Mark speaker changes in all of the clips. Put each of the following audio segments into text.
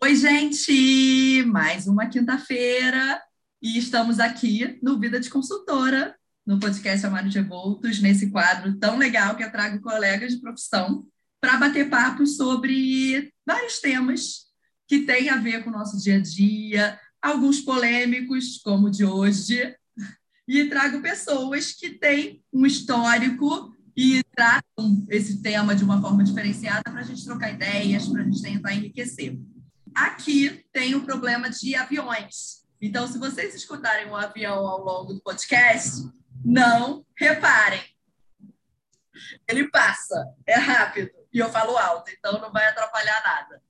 Speaker 1: Oi, gente! Mais uma quinta-feira e estamos aqui no Vida de Consultora, no podcast Amário de Revoltos, nesse quadro tão legal que eu trago colegas de profissão para bater papos sobre vários temas que têm a ver com o nosso dia a dia, alguns polêmicos, como o de hoje, e trago pessoas que têm um histórico e tratam esse tema de uma forma diferenciada para a gente trocar ideias, para a gente tentar enriquecer. Aqui tem o problema de aviões. Então, se vocês escutarem um avião ao longo do podcast, não reparem. Ele passa, é rápido, e eu falo alto, então não vai atrapalhar nada.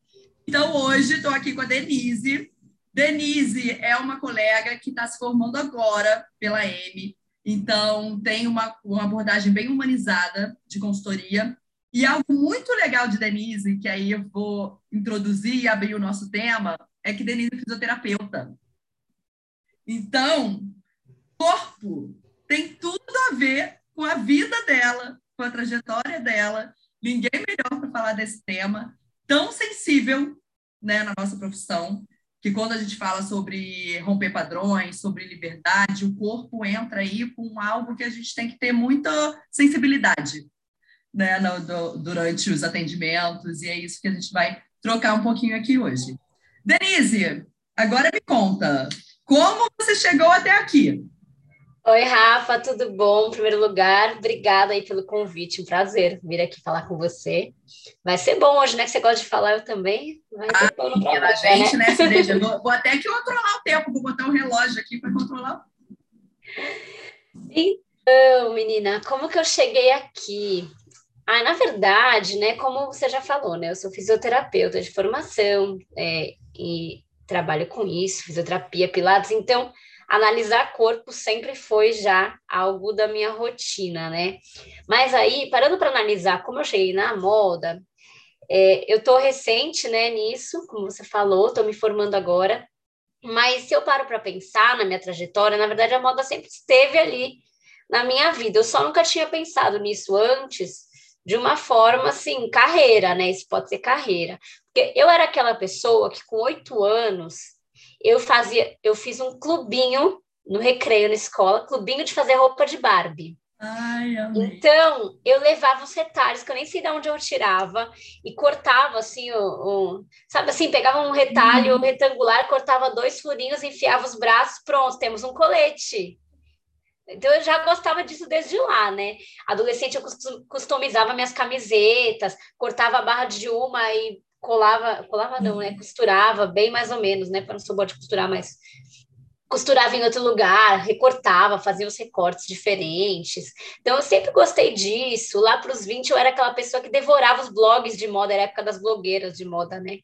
Speaker 1: Então, hoje estou aqui com a Denise, Denise é uma colega que está se formando agora pela M, então tem uma, uma abordagem bem humanizada de consultoria. E algo muito legal de Denise, que aí eu vou introduzir e abrir o nosso tema, é que Denise é fisioterapeuta. Então, corpo tem tudo a ver com a vida dela, com a trajetória dela. Ninguém melhor para falar desse tema tão sensível né, na nossa profissão que quando a gente fala sobre romper padrões, sobre liberdade, o corpo entra aí com algo que a gente tem que ter muita sensibilidade né, no, do, durante os atendimentos, e é isso que a gente vai trocar um pouquinho aqui hoje. Denise, agora me conta, como você chegou até aqui?
Speaker 2: Oi, Rafa, tudo bom? Em primeiro lugar, obrigada aí pelo convite, um prazer vir aqui falar com você. Vai ser bom hoje, né? Que você gosta de falar, eu também. Vai ser
Speaker 1: ah, bom no gente, né, né Vou, vou até que controlar o tempo, vou botar um relógio aqui para controlar.
Speaker 2: Então, menina, como que eu cheguei aqui? Ah, na verdade, né, como você já falou, né, eu sou fisioterapeuta de formação é, e trabalho com isso, fisioterapia, pilates, então analisar corpo sempre foi já algo da minha rotina, né? Mas aí, parando para analisar como eu cheguei na moda, é, eu tô recente, né, nisso, como você falou, tô me formando agora, mas se eu paro para pensar na minha trajetória, na verdade a moda sempre esteve ali na minha vida. Eu só nunca tinha pensado nisso antes, de uma forma assim, carreira, né? Isso pode ser carreira. Porque eu era aquela pessoa que com oito anos eu fazia, eu fiz um clubinho no recreio na escola, clubinho de fazer roupa de Barbie.
Speaker 1: Ai,
Speaker 2: então, eu levava os retalhos, que eu nem sei de onde eu tirava, e cortava assim, o, o sabe assim, pegava um retalho uhum. retangular, cortava dois furinhos, enfiava os braços, pronto, temos um colete. Então eu já gostava disso desde lá, né? Adolescente eu customizava minhas camisetas, cortava a barra de uma e colava, colava não, né? Uhum. Costurava bem mais ou menos, né? Para não sou boa de costurar, mas costurava em outro lugar, recortava, fazia os recortes diferentes. Então eu sempre gostei disso. Lá para os 20 eu era aquela pessoa que devorava os blogs de moda, era a época das blogueiras de moda, né?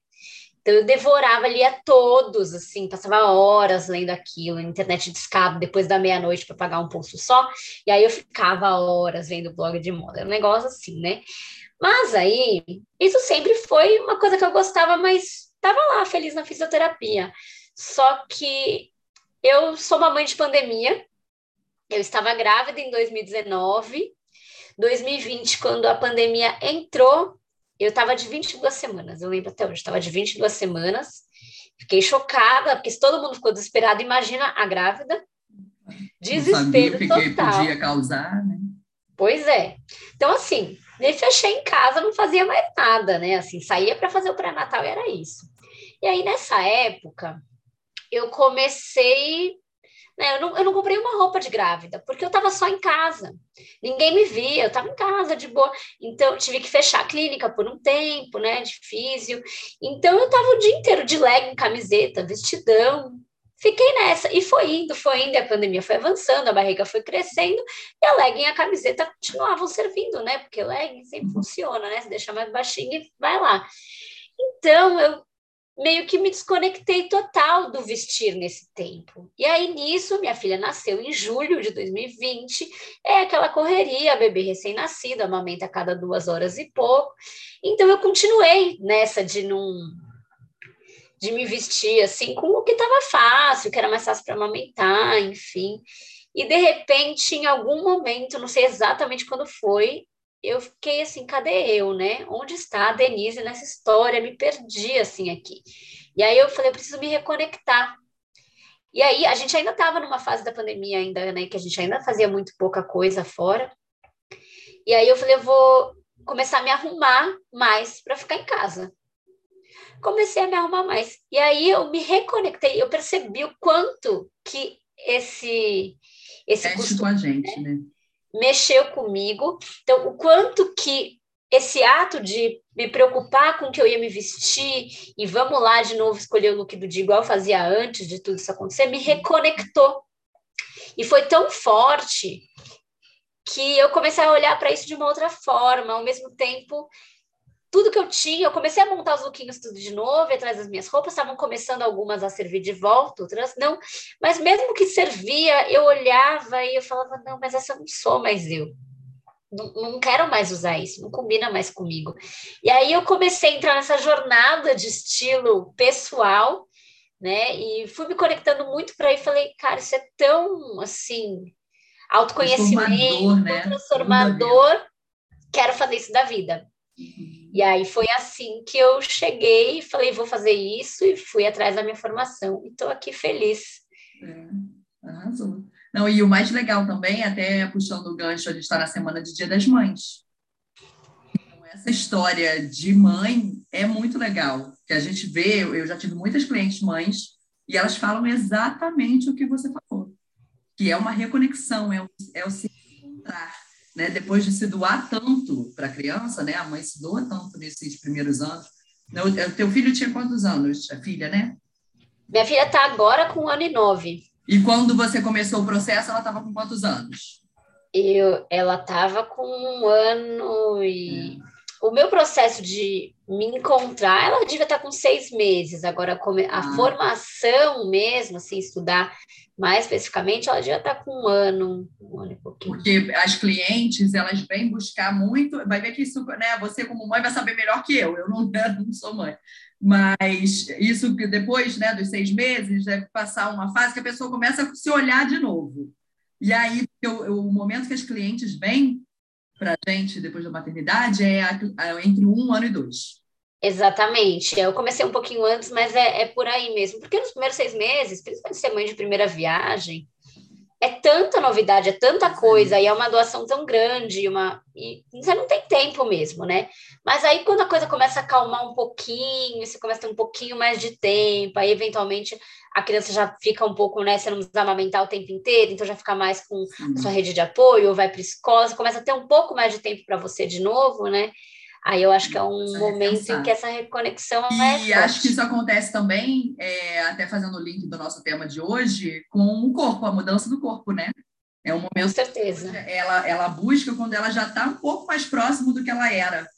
Speaker 2: Então eu devorava, lia todos, assim, passava horas lendo aquilo, internet de depois da meia-noite para pagar um pulso só, e aí eu ficava horas vendo blog de moda, era um negócio assim, né? Mas aí, isso sempre foi uma coisa que eu gostava, mas estava lá, feliz na fisioterapia. Só que eu sou uma mãe de pandemia, eu estava grávida em 2019, 2020, quando a pandemia entrou, eu estava de 22 semanas, eu lembro até hoje, estava de 22 semanas, fiquei chocada, porque se todo mundo ficou desesperado, imagina a grávida, desespero
Speaker 1: Não sabia total. Podia causar, né?
Speaker 2: Pois é. Então, assim, me fechei em casa, não fazia mais nada, né? Assim, saía para fazer o pré-natal e era isso. E aí, nessa época, eu comecei. Né, eu, não, eu não comprei uma roupa de grávida, porque eu estava só em casa. Ninguém me via, eu estava em casa de boa. Então, tive que fechar a clínica por um tempo, né? De. Então, eu estava o dia inteiro de legging, camiseta, vestidão, Fiquei nessa, e foi indo, foi indo, a pandemia foi avançando, a barriga foi crescendo, e a legging e a camiseta continuavam servindo, né? Porque legging sempre funciona, né? Se deixa mais baixinho e vai lá. Então, eu meio que me desconectei total do vestir nesse tempo. E aí, nisso, minha filha nasceu em julho de 2020, é aquela correria, bebê recém-nascido, amamenta a cada duas horas e pouco. Então, eu continuei nessa de não de me vestir assim com o que estava fácil, que era mais fácil para amamentar, enfim. E de repente, em algum momento, não sei exatamente quando foi, eu fiquei assim, cadê eu, né? Onde está a Denise nessa história? Me perdi assim aqui. E aí eu falei, eu preciso me reconectar. E aí a gente ainda estava numa fase da pandemia ainda, né, que a gente ainda fazia muito pouca coisa fora. E aí eu falei, eu vou começar a me arrumar mais para ficar em casa. Comecei a me arrumar mais. E aí eu me reconectei, eu percebi o quanto que esse esse
Speaker 1: costume, com a gente, né?
Speaker 2: Mexeu comigo. Então, o quanto que esse ato de me preocupar com o que eu ia me vestir e vamos lá de novo escolher o look do dia igual eu fazia antes de tudo isso acontecer, me reconectou. E foi tão forte que eu comecei a olhar para isso de uma outra forma, ao mesmo tempo tudo que eu tinha, eu comecei a montar os lookinhos tudo de novo, atrás das minhas roupas, estavam começando algumas a servir de volta, outras não, mas mesmo que servia, eu olhava e eu falava, não, mas essa não sou mais eu. Não, não quero mais usar isso, não combina mais comigo. E aí eu comecei a entrar nessa jornada de estilo pessoal, né? E fui me conectando muito para aí, falei, cara, isso é tão assim, autoconhecimento, transformador, né? transformador. Quero fazer isso da vida. Uhum. E aí foi assim que eu cheguei falei, vou fazer isso, e fui atrás da minha formação. E estou aqui feliz.
Speaker 1: É. Não, e o mais legal também, até puxando o gancho, a gente está na semana de Dia das Mães. Então, essa história de mãe é muito legal. Que a gente vê, eu já tive muitas clientes mães, e elas falam exatamente o que você falou. Que é uma reconexão, é o, é o se encontrar né, depois de se doar tanto para a criança, né, a mãe se doa tanto nesses primeiros anos. O teu filho tinha quantos anos? A filha, né?
Speaker 2: Minha filha está agora com um ano e nove.
Speaker 1: E quando você começou o processo, ela estava com quantos anos?
Speaker 2: Eu, ela estava com um ano e... É. O meu processo de me encontrar, ela devia estar com seis meses. Agora, a ah. formação mesmo, assim, estudar mais especificamente, ela já está com um ano, um ano e pouquinho.
Speaker 1: Porque as clientes, elas vêm buscar muito, vai ver que isso, né, você como mãe vai saber melhor que eu, eu não, não sou mãe, mas isso que depois, né, dos seis meses, deve passar uma fase que a pessoa começa a se olhar de novo. E aí, o momento que as clientes vêm para a gente, depois da maternidade, é entre um ano e dois.
Speaker 2: Exatamente. Eu comecei um pouquinho antes, mas é, é por aí mesmo. Porque nos primeiros seis meses, principalmente ser mãe de primeira viagem, é tanta novidade, é tanta coisa, e é uma doação tão grande, uma, e você não tem tempo mesmo, né? Mas aí quando a coisa começa a acalmar um pouquinho, você começa a ter um pouquinho mais de tempo, aí eventualmente a criança já fica um pouco, né? Você não precisa amamentar o tempo inteiro, então já fica mais com a sua rede de apoio, ou vai para escola, você começa a ter um pouco mais de tempo para você de novo, né? Aí eu acho que é um momento em que essa reconexão
Speaker 1: e é. E acho que isso acontece também, é, até fazendo o link do nosso tema de hoje, com o corpo, a mudança do corpo, né? É um momento. Com
Speaker 2: certeza.
Speaker 1: Ela, ela busca quando ela já está um pouco mais próximo do que ela era.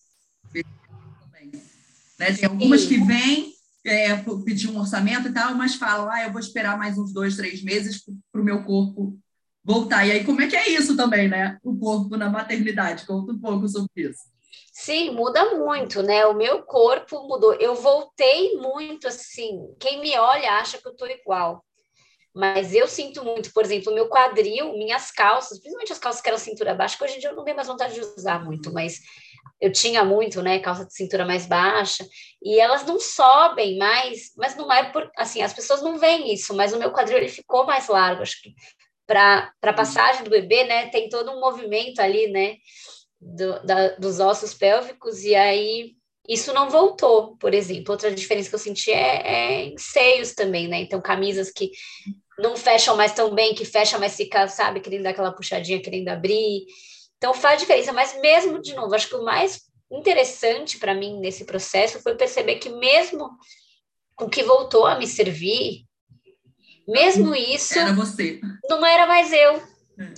Speaker 1: Né? Tem algumas Sim. que vêm é, pedir um orçamento e tal, mas falam, ah, eu vou esperar mais uns dois, três meses para o meu corpo voltar. E aí, como é que é isso também, né? O corpo na maternidade? Conta um pouco sobre isso.
Speaker 2: Sim, muda muito, né? O meu corpo mudou. Eu voltei muito assim. Quem me olha acha que eu tô igual. Mas eu sinto muito, por exemplo, o meu quadril, minhas calças, principalmente as calças que eram cintura baixa, que hoje em dia eu não tenho mais vontade de usar muito, mas eu tinha muito, né, calça de cintura mais baixa, e elas não sobem mais, mas não é por, assim, as pessoas não veem isso, mas o meu quadril ele ficou mais largo, acho que para a passagem do bebê, né, tem todo um movimento ali, né, do, da, dos ossos pélvicos, e aí isso não voltou, por exemplo. Outra diferença que eu senti é, é em seios também, né? Então, camisas que não fecham mais tão bem, que fecha, mas fica, sabe, querendo dar aquela puxadinha, querendo abrir. Então, faz diferença. Mas mesmo, de novo, acho que o mais interessante para mim nesse processo foi perceber que mesmo o que voltou a me servir, mesmo isso...
Speaker 1: Era você.
Speaker 2: Não era mais eu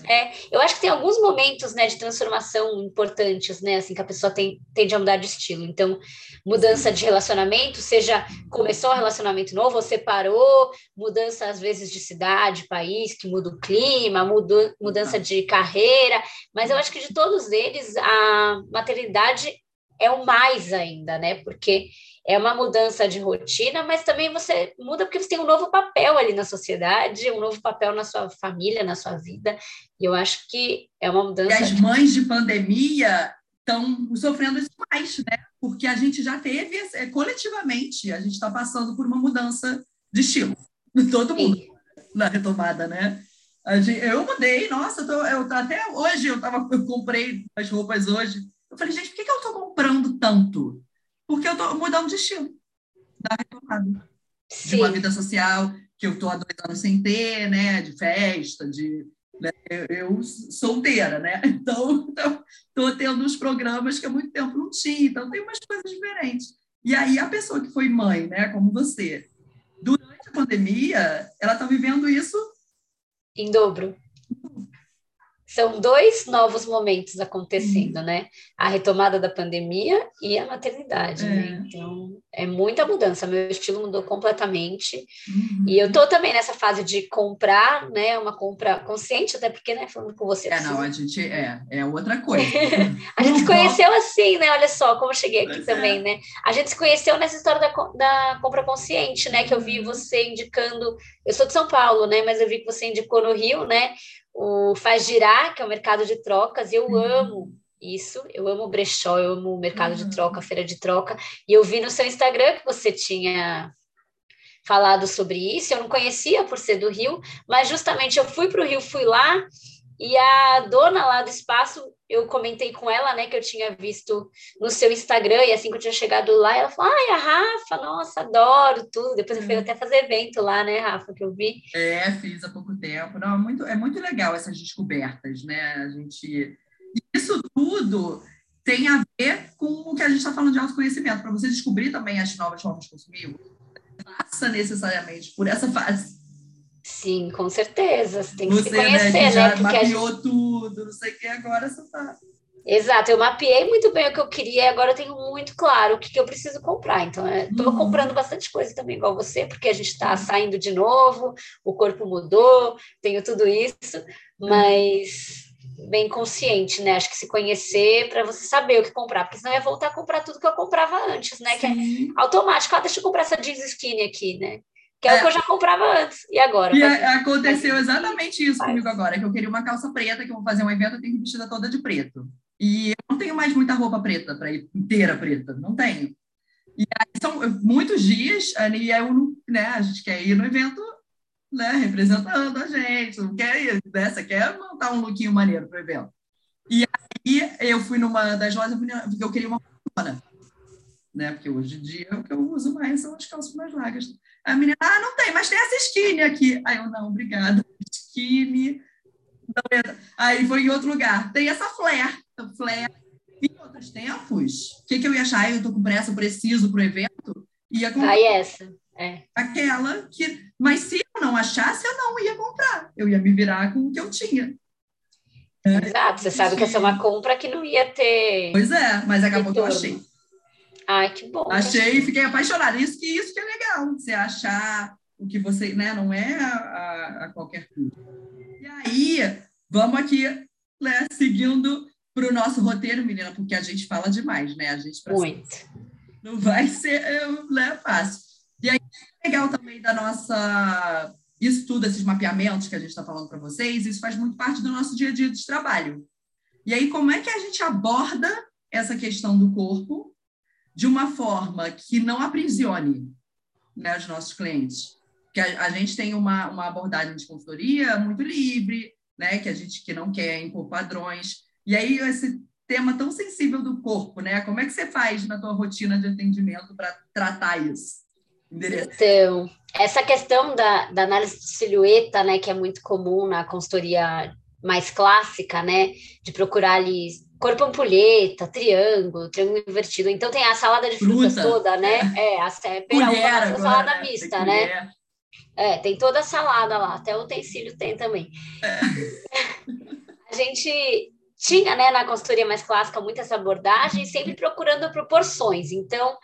Speaker 2: é, eu acho que tem alguns momentos, né, de transformação importantes, né, assim, que a pessoa tem, tende a mudar de estilo. Então, mudança de relacionamento, seja começou um relacionamento novo, ou separou, mudança às vezes de cidade, país, que muda o clima, muda, mudança de carreira, mas eu acho que de todos eles, a maternidade é o mais ainda, né, porque é uma mudança de rotina, mas também você muda porque você tem um novo papel ali na sociedade, um novo papel na sua família, na sua vida. E eu acho que é uma mudança.
Speaker 1: E as mães de pandemia estão sofrendo isso mais, né? Porque a gente já teve, é, coletivamente, a gente está passando por uma mudança de estilo. Todo mundo Sim. na retomada, né? Gente, eu mudei, nossa, eu, tô, eu até hoje eu, tava, eu comprei as roupas hoje. Eu falei, gente, por que, que eu estou comprando tanto? Porque eu estou mudando de estilo da retomada. Sim. De uma vida social que eu estou há dois anos sem ter, né? De festa, de né? Eu solteira, né? Então, estou tendo uns programas que há muito tempo não tinha, então tem umas coisas diferentes. E aí, a pessoa que foi mãe, né, como você, durante a pandemia, ela está vivendo isso
Speaker 2: em dobro são dois novos momentos acontecendo, uhum. né? A retomada da pandemia e a maternidade, né? é. né? Então, é muita mudança. Meu estilo mudou completamente. Uhum. E eu tô também nessa fase de comprar, né? Uma compra consciente, até porque, né? Falando com você.
Speaker 1: É, não, a gente é, é outra coisa.
Speaker 2: a gente se conheceu assim, né? Olha só como eu cheguei aqui pois é. também, é. né? A gente se conheceu nessa história da, da compra consciente, né? Que eu vi uhum. você indicando. Eu sou de São Paulo, né? Mas eu vi que você indicou no Rio, né? O Faz Girar, que é o mercado de trocas, e eu uhum. amo isso, eu amo o brechó, eu amo o mercado uhum. de troca, feira de troca, e eu vi no seu Instagram que você tinha falado sobre isso, eu não conhecia por ser do Rio, mas justamente eu fui para o Rio, fui lá, e a dona lá do espaço, eu comentei com ela, né, que eu tinha visto no seu Instagram, e assim que eu tinha chegado lá, ela falou: ai, a Rafa, nossa, adoro tudo. Depois eu fui uhum. até fazer evento lá, né, Rafa, que eu vi.
Speaker 1: É, fiz há pouco tempo. Não, é muito, é muito legal essas descobertas, né? A gente. Isso tudo tem a ver com o que a gente está falando de autoconhecimento. Para você descobrir também as novas formas de consumir, passa necessariamente por essa fase
Speaker 2: Sim, com certeza. Você tem que você, se conhecer, né?
Speaker 1: Né? mapeou gente... tudo, não sei o que, agora você tá.
Speaker 2: Exato, eu mapeei muito bem o que eu queria e agora eu tenho muito claro o que, que eu preciso comprar. Então, estou uhum. comprando bastante coisa também, igual você, porque a gente está saindo de novo, o corpo mudou, tenho tudo isso, mas bem consciente, né? Acho que se conhecer para você saber o que comprar, porque senão ia voltar a comprar tudo que eu comprava antes, né? Sim. Que é automático, ah, deixa eu comprar essa jeans skinny aqui, né? Que é, é, o que eu já comprava antes. E agora?
Speaker 1: E aconteceu exatamente isso Faz. comigo agora, que eu queria uma calça preta, que eu vou fazer um evento, eu tenho que vestida toda de preto. E eu não tenho mais muita roupa preta para ir inteira preta, não tenho. E aí são muitos dias, e eu, né, a gente quer ir no evento, né, representando a gente, não quer ir, né, você quer montar um lookinho maneiro para o evento. E aí eu fui numa das lojas, porque eu queria uma né, porque hoje em dia o que eu uso mais são as calças mais largas. A menina, ah, não tem, mas tem essa skinny aqui. Aí eu, não, obrigada. Skinny. Aí foi em outro lugar. Tem essa flare. Então, flare. Em outros tempos, o que, que eu ia achar? Eu tô com pressa, preciso para o evento. Ia
Speaker 2: comprar. Aí essa. É.
Speaker 1: Aquela que. Mas se eu não achasse, eu não ia comprar. Eu ia me virar com o que eu tinha.
Speaker 2: Exato, você sabe que essa é uma compra que não ia ter.
Speaker 1: Pois é, mas acabou que eu achei.
Speaker 2: Ai, que bom.
Speaker 1: Achei fiquei apaixonada. Isso que isso que é legal, você achar o que você, né, não é a, a qualquer custo. E aí, vamos aqui, né, seguindo para o nosso roteiro, menina, porque a gente fala demais, né? A gente
Speaker 2: Muito.
Speaker 1: Não vai ser né, fácil. E aí, legal também da nossa. Isso tudo, esses mapeamentos que a gente está falando para vocês, isso faz muito parte do nosso dia a dia de trabalho. E aí, como é que a gente aborda essa questão do corpo de uma forma que não aprisione né, os nossos clientes. Que a, a, gente tem uma, uma abordagem de consultoria muito livre, né, que a gente que não quer impor padrões. E aí esse tema tão sensível do corpo, né? Como é que você faz na tua rotina de atendimento para tratar isso?
Speaker 2: Então, essa questão da, da análise de silhueta, né, que é muito comum na consultoria mais clássica, né, de procurar ali corpo ampulheta, triângulo, triângulo invertido. Então tem a salada de frutas Fruta. toda, né? É, é a, é,
Speaker 1: a,
Speaker 2: a salada né? mista, né? É, tem toda a salada lá, até o utensílio tem também. É. a gente tinha, né, na consultoria mais clássica, muito essa abordagem, sempre procurando proporções. Então,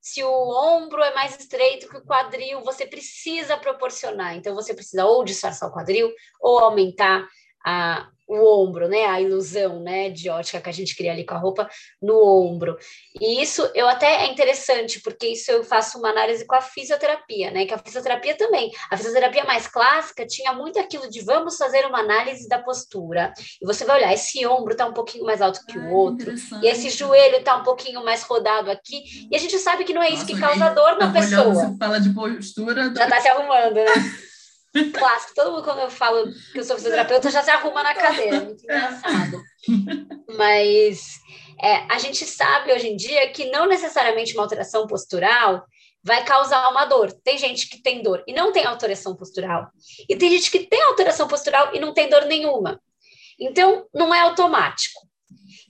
Speaker 2: se o ombro é mais estreito que o quadril, você precisa proporcionar. Então, você precisa ou disfarçar o quadril, ou aumentar a, o ombro, né? A ilusão, né, de ótica que a gente cria ali com a roupa no ombro. E isso eu até é interessante, porque isso eu faço uma análise com a fisioterapia, né? Que a fisioterapia também, a fisioterapia mais clássica tinha muito aquilo de vamos fazer uma análise da postura. E você vai olhar, esse ombro tá um pouquinho mais alto que o outro, e esse joelho tá um pouquinho mais rodado aqui, e a gente sabe que não é Nossa, isso que causa dor na pessoa.
Speaker 1: Você fala de postura,
Speaker 2: já tá se arrumando, né? clássico. Todo mundo, quando eu falo que eu sou fisioterapeuta, já se arruma na cadeira. Muito engraçado. Mas é, a gente sabe hoje em dia que não necessariamente uma alteração postural vai causar uma dor. Tem gente que tem dor e não tem alteração postural. E tem gente que tem alteração postural e não tem dor nenhuma. Então, não é automático.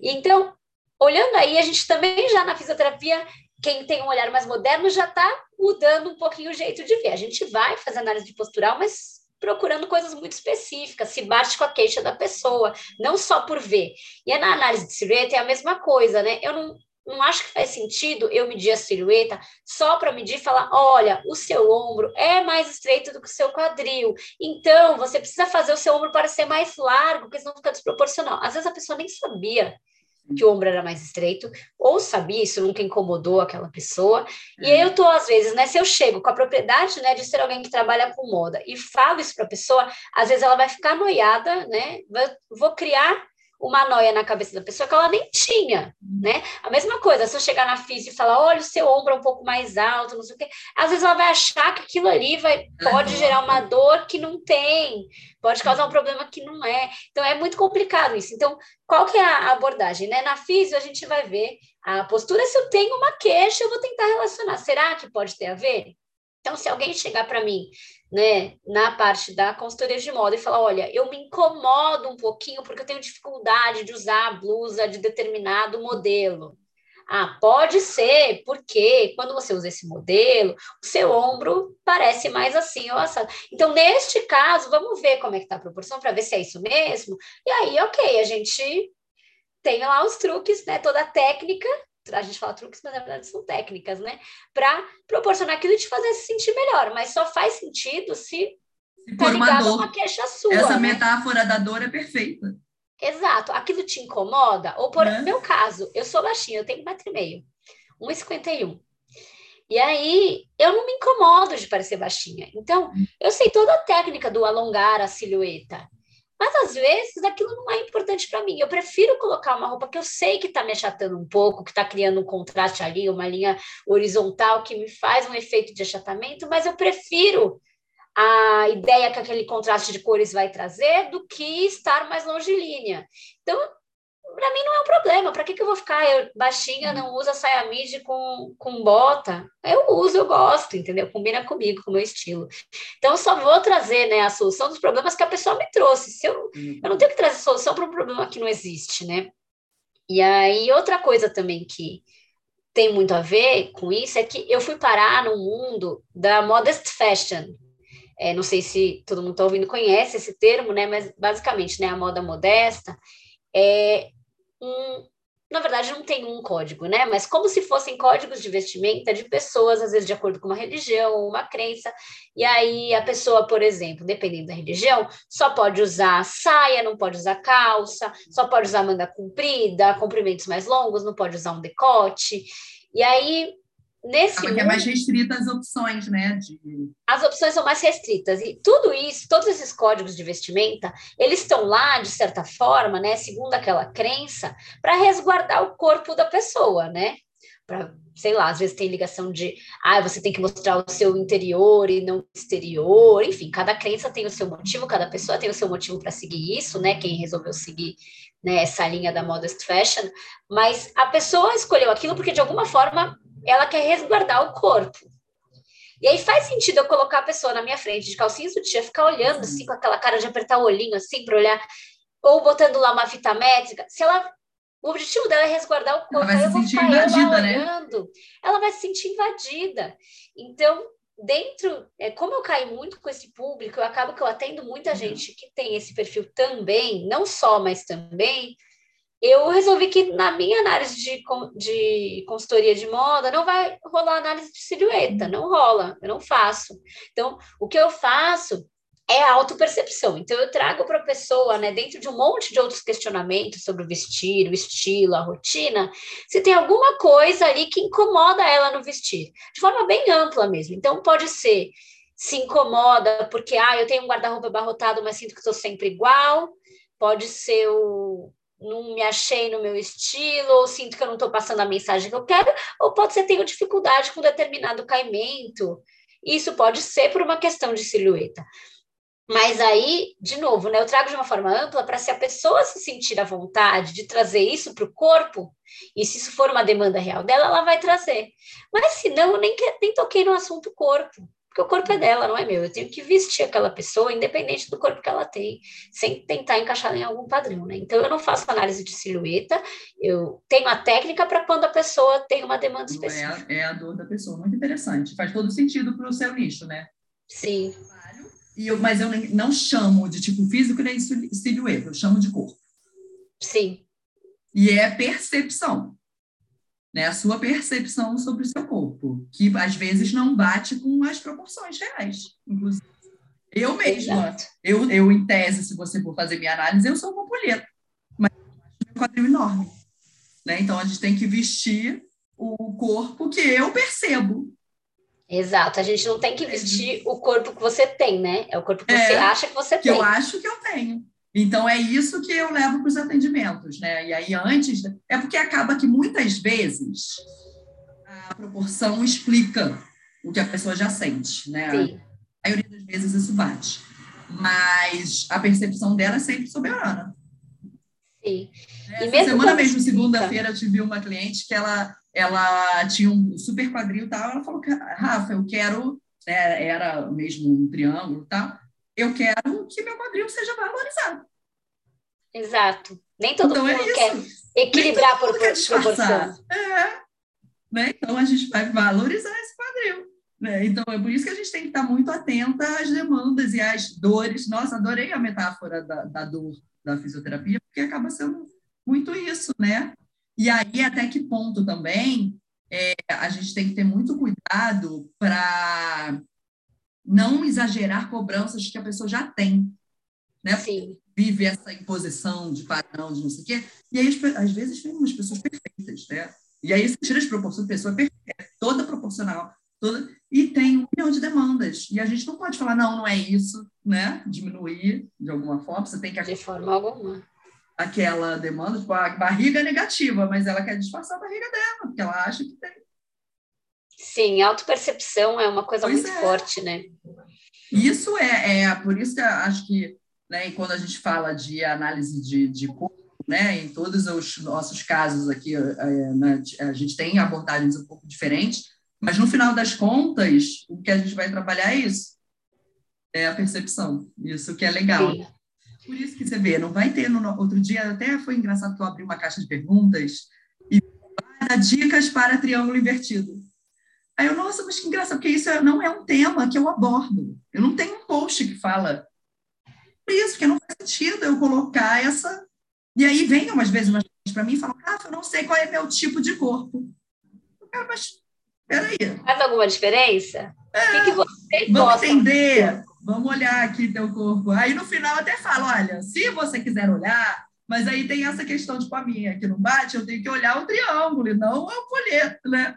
Speaker 2: Então, olhando aí, a gente também já na fisioterapia quem tem um olhar mais moderno já está mudando um pouquinho o jeito de ver. A gente vai fazer análise de postural, mas procurando coisas muito específicas, se bate com a queixa da pessoa, não só por ver. E na análise de silhueta é a mesma coisa, né? Eu não, não acho que faz sentido eu medir a silhueta só para medir e falar: olha, o seu ombro é mais estreito do que o seu quadril. Então, você precisa fazer o seu ombro parecer mais largo, porque senão fica desproporcional. Às vezes a pessoa nem sabia que o ombro era mais estreito, ou sabia, isso nunca incomodou aquela pessoa. E aí eu tô, às vezes, né, se eu chego com a propriedade, né, de ser alguém que trabalha com moda e falo isso para a pessoa, às vezes ela vai ficar noiada, né, vou criar uma noia na cabeça da pessoa que ela nem tinha, né? A mesma coisa, se eu chegar na física e falar, olha, o seu ombro é um pouco mais alto, não sei o quê, às vezes ela vai achar que aquilo ali vai, pode gerar uma dor que não tem, pode causar um problema que não é. Então, é muito complicado isso. Então, qual que é a abordagem, né? Na física, a gente vai ver a postura, se eu tenho uma queixa, eu vou tentar relacionar. Será que pode ter a ver? Então, se alguém chegar para mim né, na parte da consultoria de moda e falar, olha, eu me incomodo um pouquinho porque eu tenho dificuldade de usar a blusa de determinado modelo. Ah, pode ser, porque quando você usa esse modelo, o seu ombro parece mais assim ou assado. Então, neste caso, vamos ver como é que está a proporção para ver se é isso mesmo. E aí, ok, a gente tem lá os truques, né, toda a técnica a gente fala truques, mas na verdade são técnicas, né? Para proporcionar aquilo e te fazer se sentir melhor. Mas só faz sentido se, tá uma dor. uma queixa sua.
Speaker 1: Essa né? metáfora da dor é perfeita.
Speaker 2: Exato. Aquilo te incomoda? Ou por é. meu caso, eu sou baixinha, eu tenho 1,5m, 1,51m. E aí, eu não me incomodo de parecer baixinha. Então, eu sei toda a técnica do alongar a silhueta. Mas às vezes aquilo não é importante para mim. Eu prefiro colocar uma roupa que eu sei que está me achatando um pouco, que está criando um contraste ali, uma linha horizontal que me faz um efeito de achatamento, mas eu prefiro a ideia que aquele contraste de cores vai trazer do que estar mais longilínea. Então, para mim não é um problema. Para que, que eu vou ficar eu, baixinha, não usa saia midi com, com bota? Eu uso, eu gosto, entendeu? Combina comigo, com o meu estilo. Então, eu só vou trazer né, a solução dos problemas que a pessoa me trouxe. Se eu, eu não tenho que trazer solução para um problema que não existe, né? E aí, outra coisa também que tem muito a ver com isso é que eu fui parar no mundo da modest fashion. É, não sei se todo mundo está ouvindo conhece esse termo, né? Mas basicamente, né, a moda modesta é um, na verdade não tem um código, né? Mas como se fossem códigos de vestimenta de pessoas, às vezes de acordo com uma religião ou uma crença. E aí a pessoa, por exemplo, dependendo da religião, só pode usar saia, não pode usar calça, só pode usar manga comprida, comprimentos mais longos, não pode usar um decote. E aí nesse
Speaker 1: Porque mundo, é mais restrita as opções, né? De...
Speaker 2: As opções são mais restritas. E tudo isso, todos esses códigos de vestimenta, eles estão lá, de certa forma, né? Segundo aquela crença, para resguardar o corpo da pessoa, né? Para, sei lá, às vezes tem ligação de ah, você tem que mostrar o seu interior e não o exterior, enfim, cada crença tem o seu motivo, cada pessoa tem o seu motivo para seguir isso, né? Quem resolveu seguir né, essa linha da modest fashion, mas a pessoa escolheu aquilo porque de alguma forma ela quer resguardar o corpo. E aí faz sentido eu colocar a pessoa na minha frente de calcinha sutiã, ficar olhando assim com aquela cara de apertar o olhinho assim para olhar, ou botando lá uma fita métrica. Se ela o objetivo dela é resguardar o corpo,
Speaker 1: ela vai se sentir invadida, né?
Speaker 2: Olhando, ela vai se sentir invadida. Então, dentro, é, como eu caio muito com esse público, eu acabo que eu atendo muita uhum. gente que tem esse perfil também, não só, mas também eu resolvi que na minha análise de, de consultoria de moda não vai rolar análise de silhueta, não rola, eu não faço. Então, o que eu faço é a autopercepção. Então, eu trago para a pessoa, né, dentro de um monte de outros questionamentos sobre o vestir, o estilo, a rotina, se tem alguma coisa ali que incomoda ela no vestir, de forma bem ampla mesmo. Então, pode ser se incomoda porque, ah, eu tenho um guarda-roupa abarrotado, mas sinto que estou sempre igual. Pode ser o não me achei no meu estilo, ou sinto que eu não estou passando a mensagem que eu quero, ou pode ser tenho dificuldade com determinado caimento. Isso pode ser por uma questão de silhueta. Mas aí, de novo, né, eu trago de uma forma ampla para se a pessoa se sentir à vontade de trazer isso para o corpo, e se isso for uma demanda real dela, ela vai trazer. Mas se não, eu nem, nem toquei no assunto corpo, porque o corpo é dela, não é meu. Eu tenho que vestir aquela pessoa, independente do corpo que ela tem, sem tentar encaixar em algum padrão, né? Então, eu não faço análise de silhueta, eu tenho a técnica para quando a pessoa tem uma demanda é específica.
Speaker 1: É, é a dor da pessoa, muito interessante. Faz todo sentido para o seu nicho, né?
Speaker 2: Sim.
Speaker 1: E eu, mas eu não chamo de tipo físico nem silhueta, eu chamo de corpo.
Speaker 2: Sim.
Speaker 1: E é percepção. Né, a sua percepção sobre o seu corpo, que às vezes não bate com as proporções reais, inclusive. Eu mesma, eu, eu em tese, se você for fazer minha análise, eu sou uma ampulheta, mas meu quadril enorme. Né? Então a gente tem que vestir o corpo que eu percebo,
Speaker 2: Exato, a gente não tem que vestir o corpo que você tem, né? É o corpo que é, você acha que você
Speaker 1: que
Speaker 2: tem.
Speaker 1: Que eu acho que eu tenho. Então é isso que eu levo para os atendimentos, né? E aí antes é porque acaba que muitas vezes a proporção explica o que a pessoa já sente, né? Sim. A maioria das vezes isso bate, mas a percepção dela é sempre soberana.
Speaker 2: Sim.
Speaker 1: Essa mesmo semana mesmo, segunda-feira, eu tive uma cliente que ela ela tinha um super quadril e tal, ela falou, Rafa, eu quero, é, era mesmo um triângulo e tal, eu quero que meu quadril seja valorizado.
Speaker 2: Exato. Nem todo então, é mundo é quer equilibrar por proporção.
Speaker 1: É. Né? Então, a gente vai valorizar esse quadril. Né? Então, é por isso que a gente tem que estar muito atenta às demandas e às dores. Nossa, adorei a metáfora da, da dor da fisioterapia, porque acaba sendo muito isso, né? E aí, até que ponto também é, a gente tem que ter muito cuidado para não exagerar cobranças que a pessoa já tem. Né?
Speaker 2: Sim.
Speaker 1: Vive essa imposição de padrão, de não sei o quê. E aí, às vezes, tem umas pessoas perfeitas, né? E aí você tira as proporções, pessoa perfeita, toda proporcional, toda, e tem um milhão de demandas. E a gente não pode falar, não, não é isso, né? Diminuir de alguma forma, você tem que...
Speaker 2: De forma alguma
Speaker 1: aquela demanda, tipo, a barriga é negativa, mas ela quer disfarçar a barriga dela, porque ela acha que tem.
Speaker 2: Sim, autopercepção é uma coisa pois muito é. forte, né?
Speaker 1: Isso é, é, por isso que acho que, né, quando a gente fala de análise de, de corpo, né, em todos os nossos casos aqui, né, a gente tem abordagens um pouco diferentes, mas no final das contas, o que a gente vai trabalhar é isso, é a percepção, isso que é legal. Sim. Por isso que você vê, não vai ter no outro dia, até foi engraçado que eu abri uma caixa de perguntas e dicas para triângulo invertido. Aí eu, nossa, mas que engraçado, porque isso não é um tema que eu abordo. Eu não tenho um post que fala por isso, porque não faz sentido eu colocar essa. E aí vem umas vezes umas para mim e falam, ah, eu não sei qual é meu tipo de corpo. Eu quero, mas peraí.
Speaker 2: Faz alguma diferença? É, o que, que você
Speaker 1: vamos gosta? entender vamos olhar aqui teu corpo. Aí no final até fala, olha, se você quiser olhar, mas aí tem essa questão, tipo, a minha que não bate, eu tenho que olhar o triângulo e não o folheto, né?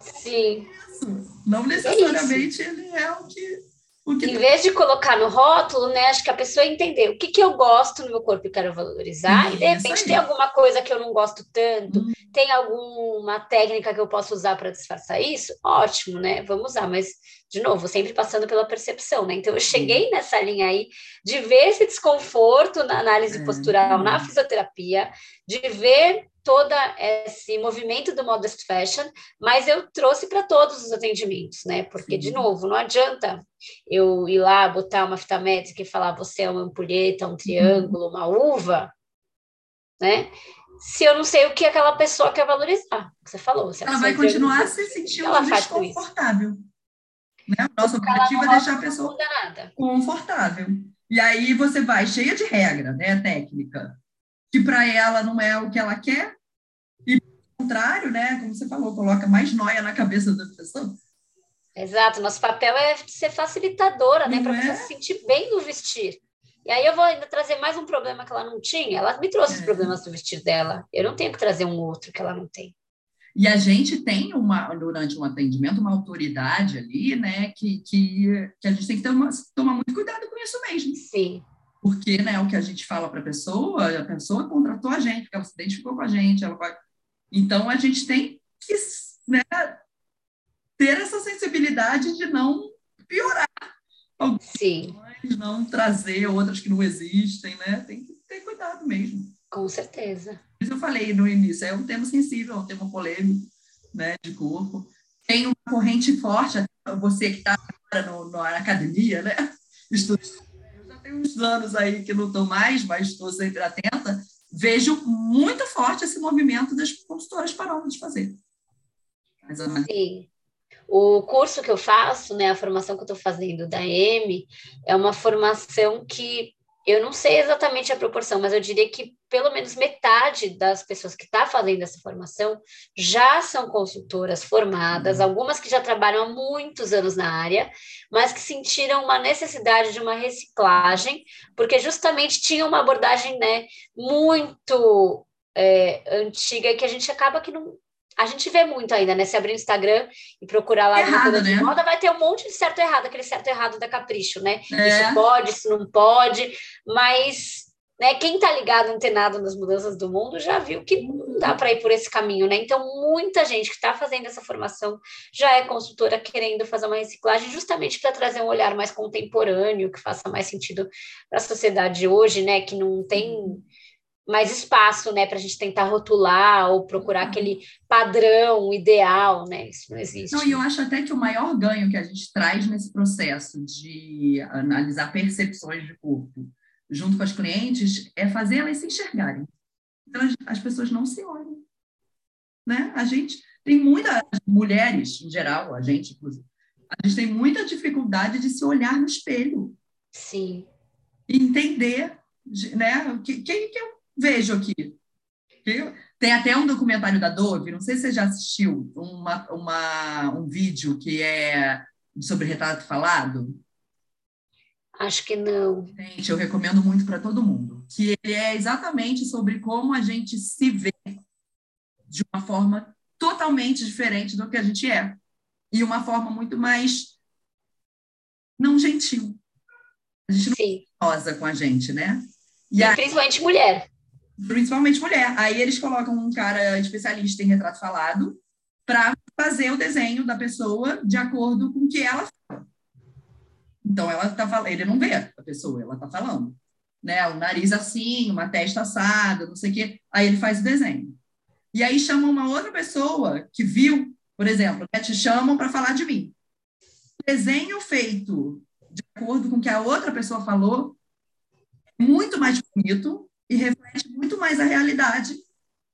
Speaker 2: Sim.
Speaker 1: Isso. Não necessariamente é ele é o que.
Speaker 2: Em vez de colocar no rótulo, né, acho que a pessoa entender o que, que eu gosto no meu corpo e quero valorizar, e de repente tem alguma coisa que eu não gosto tanto, hum. tem alguma técnica que eu posso usar para disfarçar isso, ótimo, né? Vamos usar, mas, de novo, sempre passando pela percepção, né? Então, eu cheguei nessa linha aí de ver esse desconforto na análise é. postural, na fisioterapia, de ver todo esse movimento do modest fashion, mas eu trouxe para todos os atendimentos, né? Porque, de novo, não adianta eu ir lá botar uma fita métrica e falar você é uma ampulheta, um triângulo, uma uva, né? Se eu não sei o que aquela pessoa quer valorizar, você falou.
Speaker 1: Ela vai continuar se sentindo desconfortável. Né? O nosso objetivo é deixar a pessoa confortável. E aí você vai cheia de regra, né, técnica que para ela não é o que ela quer, e ao contrário, né, como você falou, coloca mais noia na cabeça da pessoa.
Speaker 2: Exato, nosso papel é ser facilitadora, né? Para a pessoa se sentir bem no vestir. E aí eu vou ainda trazer mais um problema que ela não tinha. Ela me trouxe é. os problemas do vestir dela. Eu não tenho que trazer um outro que ela não tem.
Speaker 1: E a gente tem uma, durante um atendimento, uma autoridade ali, né, que, que, que a gente tem que tomar, tomar muito cuidado com isso mesmo.
Speaker 2: Sim.
Speaker 1: Porque, né, o que a gente fala para a pessoa, a pessoa contratou a gente, porque ela se identificou com a gente, ela vai... Então, a gente tem que né, ter essa sensibilidade de não piorar.
Speaker 2: Sim.
Speaker 1: Não trazer outras que não existem, né? Tem que ter cuidado mesmo.
Speaker 2: Com certeza.
Speaker 1: Isso eu falei no início, é um tema sensível, é um tema polêmico, né, de corpo. Tem uma corrente forte, você que está na academia, né? Estudando. Eu já tenho uns anos aí que não estou mais, mas estou sempre atenta. Vejo muito forte esse movimento das consultoras parando de fazer.
Speaker 2: Sim. O curso que eu faço, né, a formação que eu estou fazendo da M, é uma formação que eu não sei exatamente a proporção, mas eu diria que pelo menos metade das pessoas que está fazendo essa formação já são consultoras formadas, uhum. algumas que já trabalham há muitos anos na área, mas que sentiram uma necessidade de uma reciclagem, porque justamente tinha uma abordagem né, muito é, antiga que a gente acaba que não, a gente vê muito ainda, né? Se abrir o Instagram e procurar lá
Speaker 1: errado, de
Speaker 2: né? moda, vai ter um monte de certo e errado, aquele certo e errado da capricho, né? É. Isso pode, isso não pode, mas né, quem tá ligado, antenado nas mudanças do mundo, já viu que não dá para ir por esse caminho, né? Então, muita gente que está fazendo essa formação já é consultora querendo fazer uma reciclagem, justamente para trazer um olhar mais contemporâneo, que faça mais sentido para a sociedade hoje, né? Que não tem mais espaço, né, para a gente tentar rotular ou procurar aquele padrão ideal, né? Isso não existe.
Speaker 1: Não, e eu acho até que o maior ganho que a gente traz nesse processo de analisar percepções de corpo junto com as clientes é fazer elas se enxergarem. Então, as pessoas não se olham, né? A gente tem muitas mulheres, em geral, a gente, inclusive, a gente tem muita dificuldade de se olhar no espelho.
Speaker 2: Sim.
Speaker 1: E entender, né? Quem que eu vejo aqui. Tem até um documentário da Dove, não sei se você já assistiu, uma, uma, um vídeo que é sobre retrato falado.
Speaker 2: Acho que não.
Speaker 1: Gente, eu recomendo muito para todo mundo. Que ele é exatamente sobre como a gente se vê de uma forma totalmente diferente do que a gente é. E uma forma muito mais não gentil. A gente não Sim. rosa com a gente, né?
Speaker 2: E, e aí, principalmente mulher
Speaker 1: principalmente mulher. Aí eles colocam um cara especialista em retrato falado para fazer o desenho da pessoa de acordo com o que ela fala. Então ela tá falando, ele não vê a pessoa, ela tá falando, né? O nariz assim, uma testa assada, não sei o quê. Aí ele faz o desenho. E aí chama uma outra pessoa que viu, por exemplo, né? te chamam para falar de mim. Desenho feito de acordo com o que a outra pessoa falou muito mais bonito e reflete muito mais a realidade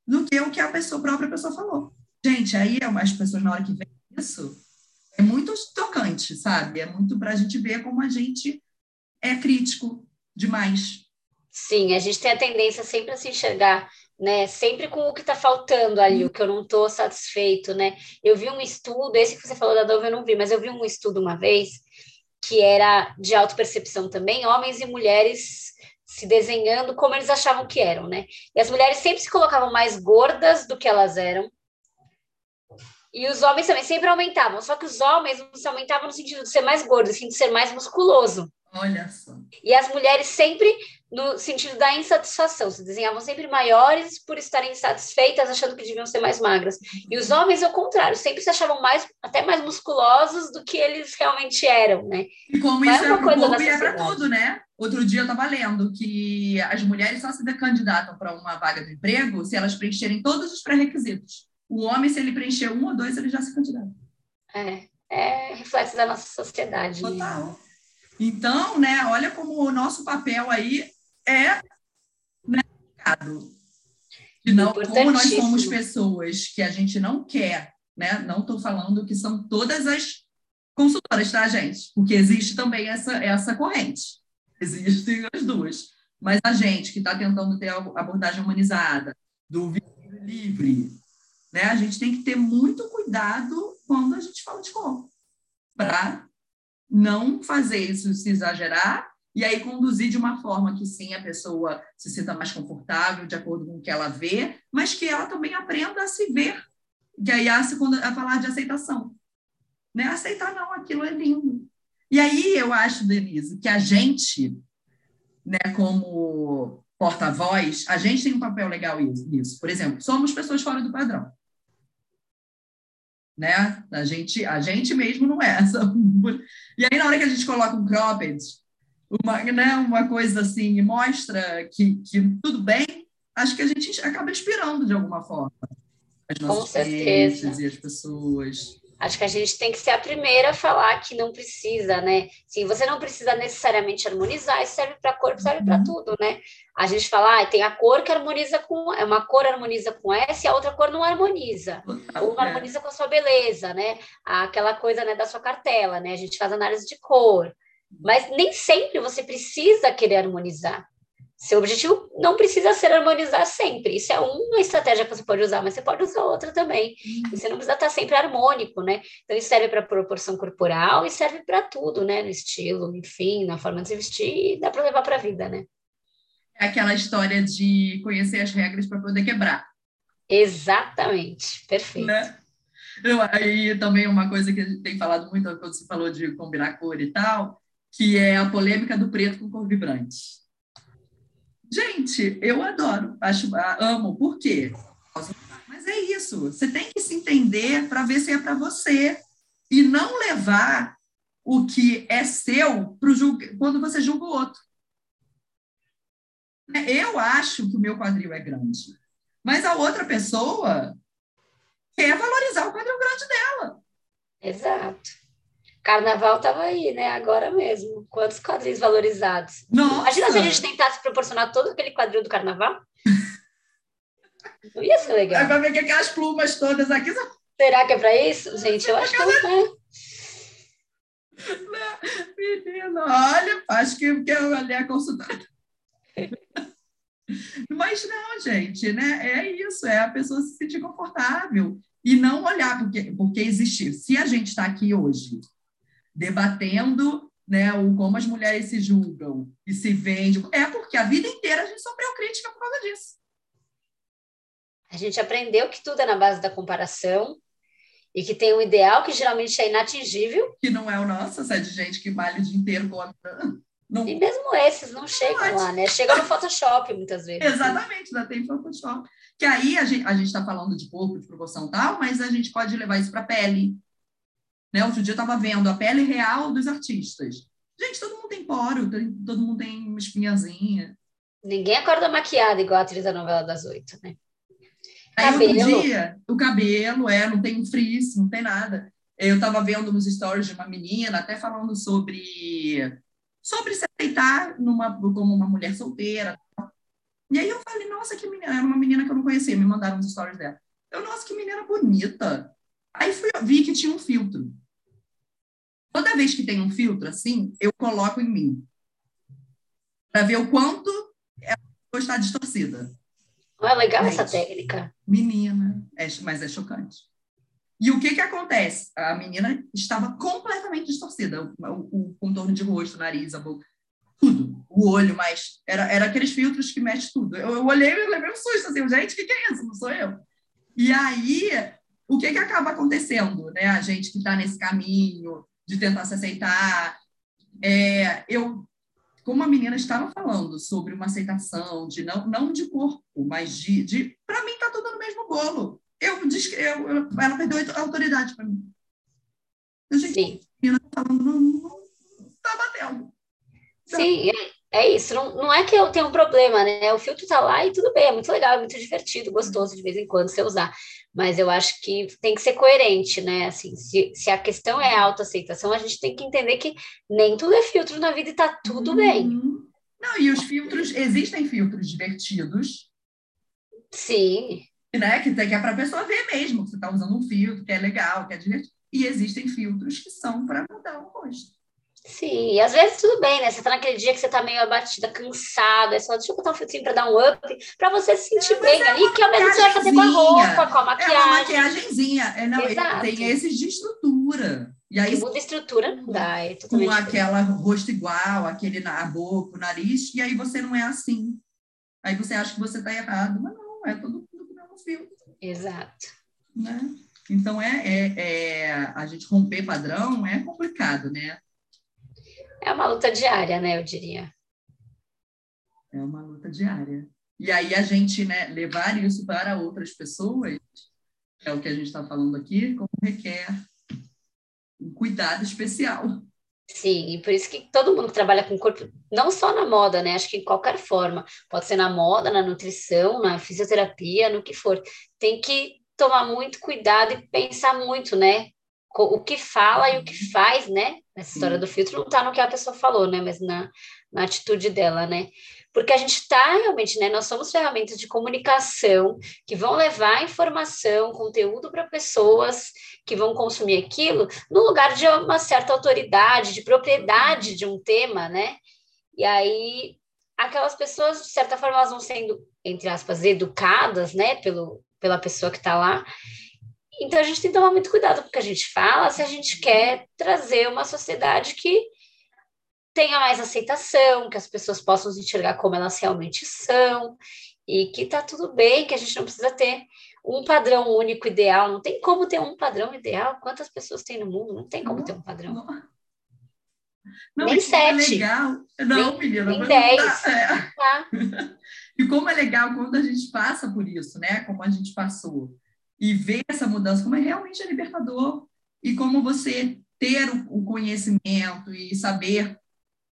Speaker 1: do que o que a pessoa, a própria pessoa falou. Gente, aí as pessoas, na hora que vê isso, é muito tocante, sabe? É muito para a gente ver como a gente é crítico demais.
Speaker 2: Sim, a gente tem a tendência sempre a se enxergar, né? Sempre com o que está faltando ali, o que eu não estou satisfeito, né? Eu vi um estudo, esse que você falou da Dove eu não vi, mas eu vi um estudo uma vez que era de autopercepção também, homens e mulheres se desenhando como eles achavam que eram, né? E as mulheres sempre se colocavam mais gordas do que elas eram. E os homens também sempre aumentavam, só que os homens não se aumentavam no sentido de ser mais gordo, sim de ser mais musculoso.
Speaker 1: Olha só.
Speaker 2: E as mulheres sempre no sentido da insatisfação, se desenhavam sempre maiores por estarem insatisfeitas, achando que deviam ser mais magras. E os homens, ao contrário, sempre se achavam mais, até mais musculosos do que eles realmente eram, né?
Speaker 1: E como Mas isso é corpo e é para tudo, né? Outro dia eu estava lendo que as mulheres só se candidatam para uma vaga de emprego se elas preencherem todos os pré-requisitos. O homem, se ele preencher um ou dois, ele já se candidata.
Speaker 2: É, é reflexo da nossa sociedade.
Speaker 1: Total. Então, né, olha como o nosso papel aí é mercado. Né, não, como nós somos pessoas que a gente não quer, né? Não estou falando que são todas as consultoras, tá, gente? Porque existe também essa, essa corrente. Existem as duas. Mas a gente que está tentando ter a abordagem humanizada, do livre, né? A gente tem que ter muito cuidado quando a gente fala de corpo. para não fazer isso se exagerar e aí conduzir de uma forma que sim a pessoa se sinta mais confortável de acordo com o que ela vê, mas que ela também aprenda a se ver. Que aí a, a falar de aceitação. Né? Aceitar não, aquilo é lindo. E aí eu acho, Denise, que a gente, né, como porta-voz, a gente tem um papel legal nisso. Por exemplo, somos pessoas fora do padrão. Né? A gente, a gente mesmo não é. E aí, na hora que a gente coloca um cropped, uma, né, uma coisa assim, e mostra que, que tudo bem, acho que a gente acaba inspirando de alguma forma as nossas Com certeza. e as pessoas.
Speaker 2: Acho que a gente tem que ser a primeira a falar que não precisa, né? Sim, você não precisa necessariamente harmonizar, isso serve para corpo, serve para uhum. tudo, né? A gente fala, ah, tem a cor que harmoniza com, é uma cor harmoniza com essa e a outra cor não harmoniza. Ou é. harmoniza com a sua beleza, né? Aquela coisa né, da sua cartela, né? A gente faz análise de cor. Mas nem sempre você precisa querer harmonizar. Seu objetivo não precisa ser harmonizar sempre. Isso é uma estratégia que você pode usar, mas você pode usar outra também. E você não precisa estar sempre harmônico, né? Então, isso serve para proporção corporal e serve para tudo, né? No estilo, enfim, na forma de se vestir, e dá para levar para a vida, né?
Speaker 1: É aquela história de conhecer as regras para poder quebrar.
Speaker 2: Exatamente, perfeito. Né?
Speaker 1: Eu, aí também uma coisa que a gente tem falado muito quando você falou de combinar cor e tal, que é a polêmica do preto com cor vibrante. Gente, eu adoro, acho, amo. Por quê? Mas é isso. Você tem que se entender para ver se é para você e não levar o que é seu pro julga, quando você julga o outro. Eu acho que o meu quadril é grande, mas a outra pessoa quer valorizar o quadril grande dela.
Speaker 2: Exato. Carnaval estava aí, né? Agora mesmo. Quantos quadris valorizados.
Speaker 1: Nossa.
Speaker 2: Imagina se a gente tentasse proporcionar todo aquele quadril do carnaval. Não ia ser legal.
Speaker 1: Vai ver que aquelas plumas todas aqui.
Speaker 2: Será que é para isso? Gente, eu acho que não é.
Speaker 1: Menina, olha, acho que, que eu ali a consultada. Mas não, gente, né? É isso, é a pessoa se sentir confortável e não olhar porque, porque existe. Se a gente está aqui hoje debatendo né, o como as mulheres se julgam e se vendem. É porque a vida inteira a gente sofreu crítica por causa disso.
Speaker 2: A gente aprendeu que tudo é na base da comparação e que tem um ideal que geralmente é inatingível.
Speaker 1: Que não é o nosso, é de gente que malha o dia inteiro contra.
Speaker 2: Não... E mesmo esses não chegam lá, né? Chega no Photoshop muitas vezes.
Speaker 1: Exatamente, ainda tem Photoshop. Que aí a gente está falando de corpo, de proporção tal, mas a gente pode levar isso para a pele, né? Outro dia eu estava vendo a pele real dos artistas. Gente, todo mundo tem poro, todo mundo tem uma espinhazinha.
Speaker 2: Ninguém acorda maquiada igual a atriz da novela das oito, né?
Speaker 1: Aí cabelo. outro dia, o cabelo, é, não tem frizz, não tem nada. Eu estava vendo nos stories de uma menina, até falando sobre, sobre se aceitar numa, como uma mulher solteira. E aí eu falei, nossa, que menina, era uma menina que eu não conhecia, me mandaram os stories dela. Eu, nossa, que menina bonita. Aí fui, vi que tinha um filtro. Toda vez que tem um filtro assim, eu coloco em mim. Para ver o quanto ela está distorcida.
Speaker 2: É legal Gente, essa técnica?
Speaker 1: Menina, é, mas é chocante. E o que que acontece? A menina estava completamente distorcida. O, o, o contorno de rosto, nariz, a boca, tudo. O olho, mas era, era aqueles filtros que mexem tudo. Eu, eu olhei e levei um susto, assim, gente, o que, que é isso? Não sou eu. E aí, o que que acaba acontecendo, né? A gente que está nesse caminho, de tentar se aceitar. É, eu, como a menina estava falando sobre uma aceitação, de não, não de corpo, mas de. de para mim, está tudo no mesmo bolo. Eu, eu, eu ela perdeu a autoridade para mim. Eu, gente, Sim. a menina está falando, não está batendo.
Speaker 2: Sim, é, é isso. Não, não é que eu tenho um problema, né? O filtro está lá e tudo bem, é muito legal, é muito divertido, gostoso de vez em quando você usar mas eu acho que tem que ser coerente, né? Assim, se, se a questão é autoaceitação, a gente tem que entender que nem tudo é filtro na vida e tá tudo uhum. bem.
Speaker 1: Não, e os filtros, existem filtros divertidos.
Speaker 2: Sim.
Speaker 1: Né? Que, que é para a pessoa ver mesmo que você está usando um filtro, que é legal, que é divertido. E existem filtros que são para mudar o rosto.
Speaker 2: Sim, e às vezes tudo bem, né? Você tá naquele dia que você tá meio abatida, cansada, é só deixa eu botar um filtrinho pra dar um up, pra você se sentir é, bem é ali, que ao menos você vai fazer com a roupa, com a maquiagem. É
Speaker 1: uma maquiagemzinha, é, não, tem esses de estrutura. E aí,
Speaker 2: muda a estrutura, não dá. É
Speaker 1: com aquela rosto igual, aquele na boca, o nariz, e aí você não é assim. Aí você acha que você está errado, mas não, é todo mundo com o mesmo filtro.
Speaker 2: Exato.
Speaker 1: Né? Então, é, é, é, a gente romper padrão é complicado, né?
Speaker 2: É uma luta diária, né, eu diria.
Speaker 1: É uma luta diária. E aí a gente né, levar isso para outras pessoas, é o que a gente está falando aqui, como requer um cuidado especial.
Speaker 2: Sim, e por isso que todo mundo que trabalha com o corpo, não só na moda, né? Acho que em qualquer forma, pode ser na moda, na nutrição, na fisioterapia, no que for, tem que tomar muito cuidado e pensar muito, né? O que fala e o que faz, né? Essa história do filtro não está no que a pessoa falou, né? Mas na, na atitude dela, né? porque a gente está realmente, né? Nós somos ferramentas de comunicação que vão levar informação, conteúdo para pessoas que vão consumir aquilo no lugar de uma certa autoridade, de propriedade de um tema, né? E aí aquelas pessoas, de certa forma, elas vão sendo, entre aspas, educadas, né, pelo, pela pessoa que está lá. Então a gente tem que tomar muito cuidado com o que a gente fala, se a gente quer trazer uma sociedade que tenha mais aceitação, que as pessoas possam se enxergar como elas realmente são, e que tá tudo bem, que a gente não precisa ter um padrão único ideal, não tem como ter um padrão ideal. Quantas pessoas tem no mundo? Não tem como ter um padrão.
Speaker 1: Não, nem é sete. É legal. Não, nem, menina,
Speaker 2: nem dez. É.
Speaker 1: Tá. E como é legal quando a gente passa por isso, né? Como a gente passou. E ver essa mudança, como é realmente libertador. E como você ter o conhecimento e saber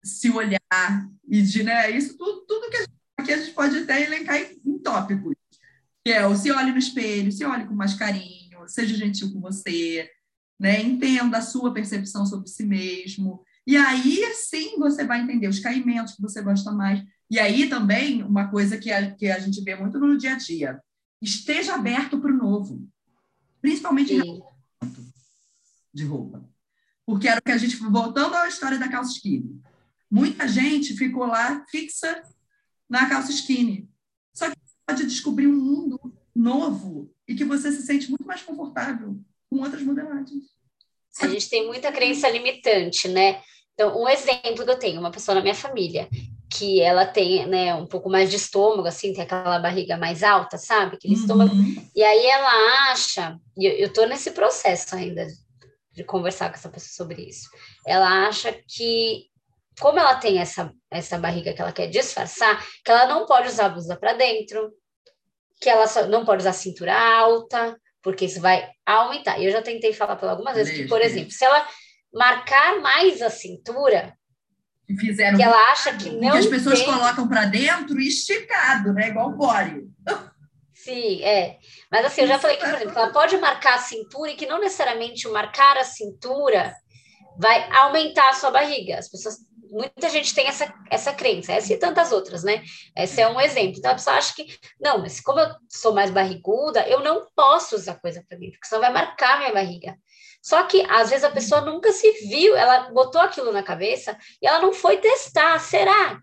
Speaker 1: se olhar e de, né, isso tudo, tudo que a gente, aqui a gente pode até elencar em, em tópicos, que é o se olhe no espelho, se olhe com mais carinho, seja gentil com você, né, entenda a sua percepção sobre si mesmo, e aí sim você vai entender os caimentos que você gosta mais, e aí também uma coisa que a, que a gente vê muito no dia a dia, esteja aberto para o novo, principalmente de roupa. Porque era o que a gente, voltando à história da calça skinny, Muita gente ficou lá fixa na calça skinny. Só que pode descobrir um mundo novo e que você se sente muito mais confortável com outras modelagens.
Speaker 2: A gente tem muita crença limitante, né? Então, um exemplo que eu tenho, uma pessoa na minha família, que ela tem, né, um pouco mais de estômago, assim, tem aquela barriga mais alta, sabe? Aquele uhum. estômago. E aí ela acha, e eu, eu tô nesse processo ainda de conversar com essa pessoa sobre isso. Ela acha que como ela tem essa, essa barriga que ela quer disfarçar, que ela não pode usar a blusa para dentro, que ela só, não pode usar cintura alta, porque isso vai aumentar. E eu já tentei falar para algumas vezes que, por exemplo, se ela marcar mais a cintura,
Speaker 1: Fizeram
Speaker 2: que ela acha que não. Que
Speaker 1: as pessoas tem... colocam para dentro esticado, né? Igual bório.
Speaker 2: Sim, é. Mas assim, eu já falei que, por exemplo, ela pode marcar a cintura e que não necessariamente o marcar a cintura vai aumentar a sua barriga. As pessoas muita gente tem essa, essa crença, essa e tantas outras, né? Esse é um exemplo. Então a pessoa acha que, não, mas como eu sou mais barriguda, eu não posso usar coisa para dentro, porque senão vai marcar minha barriga. Só que às vezes a pessoa nunca se viu, ela botou aquilo na cabeça e ela não foi testar. Será?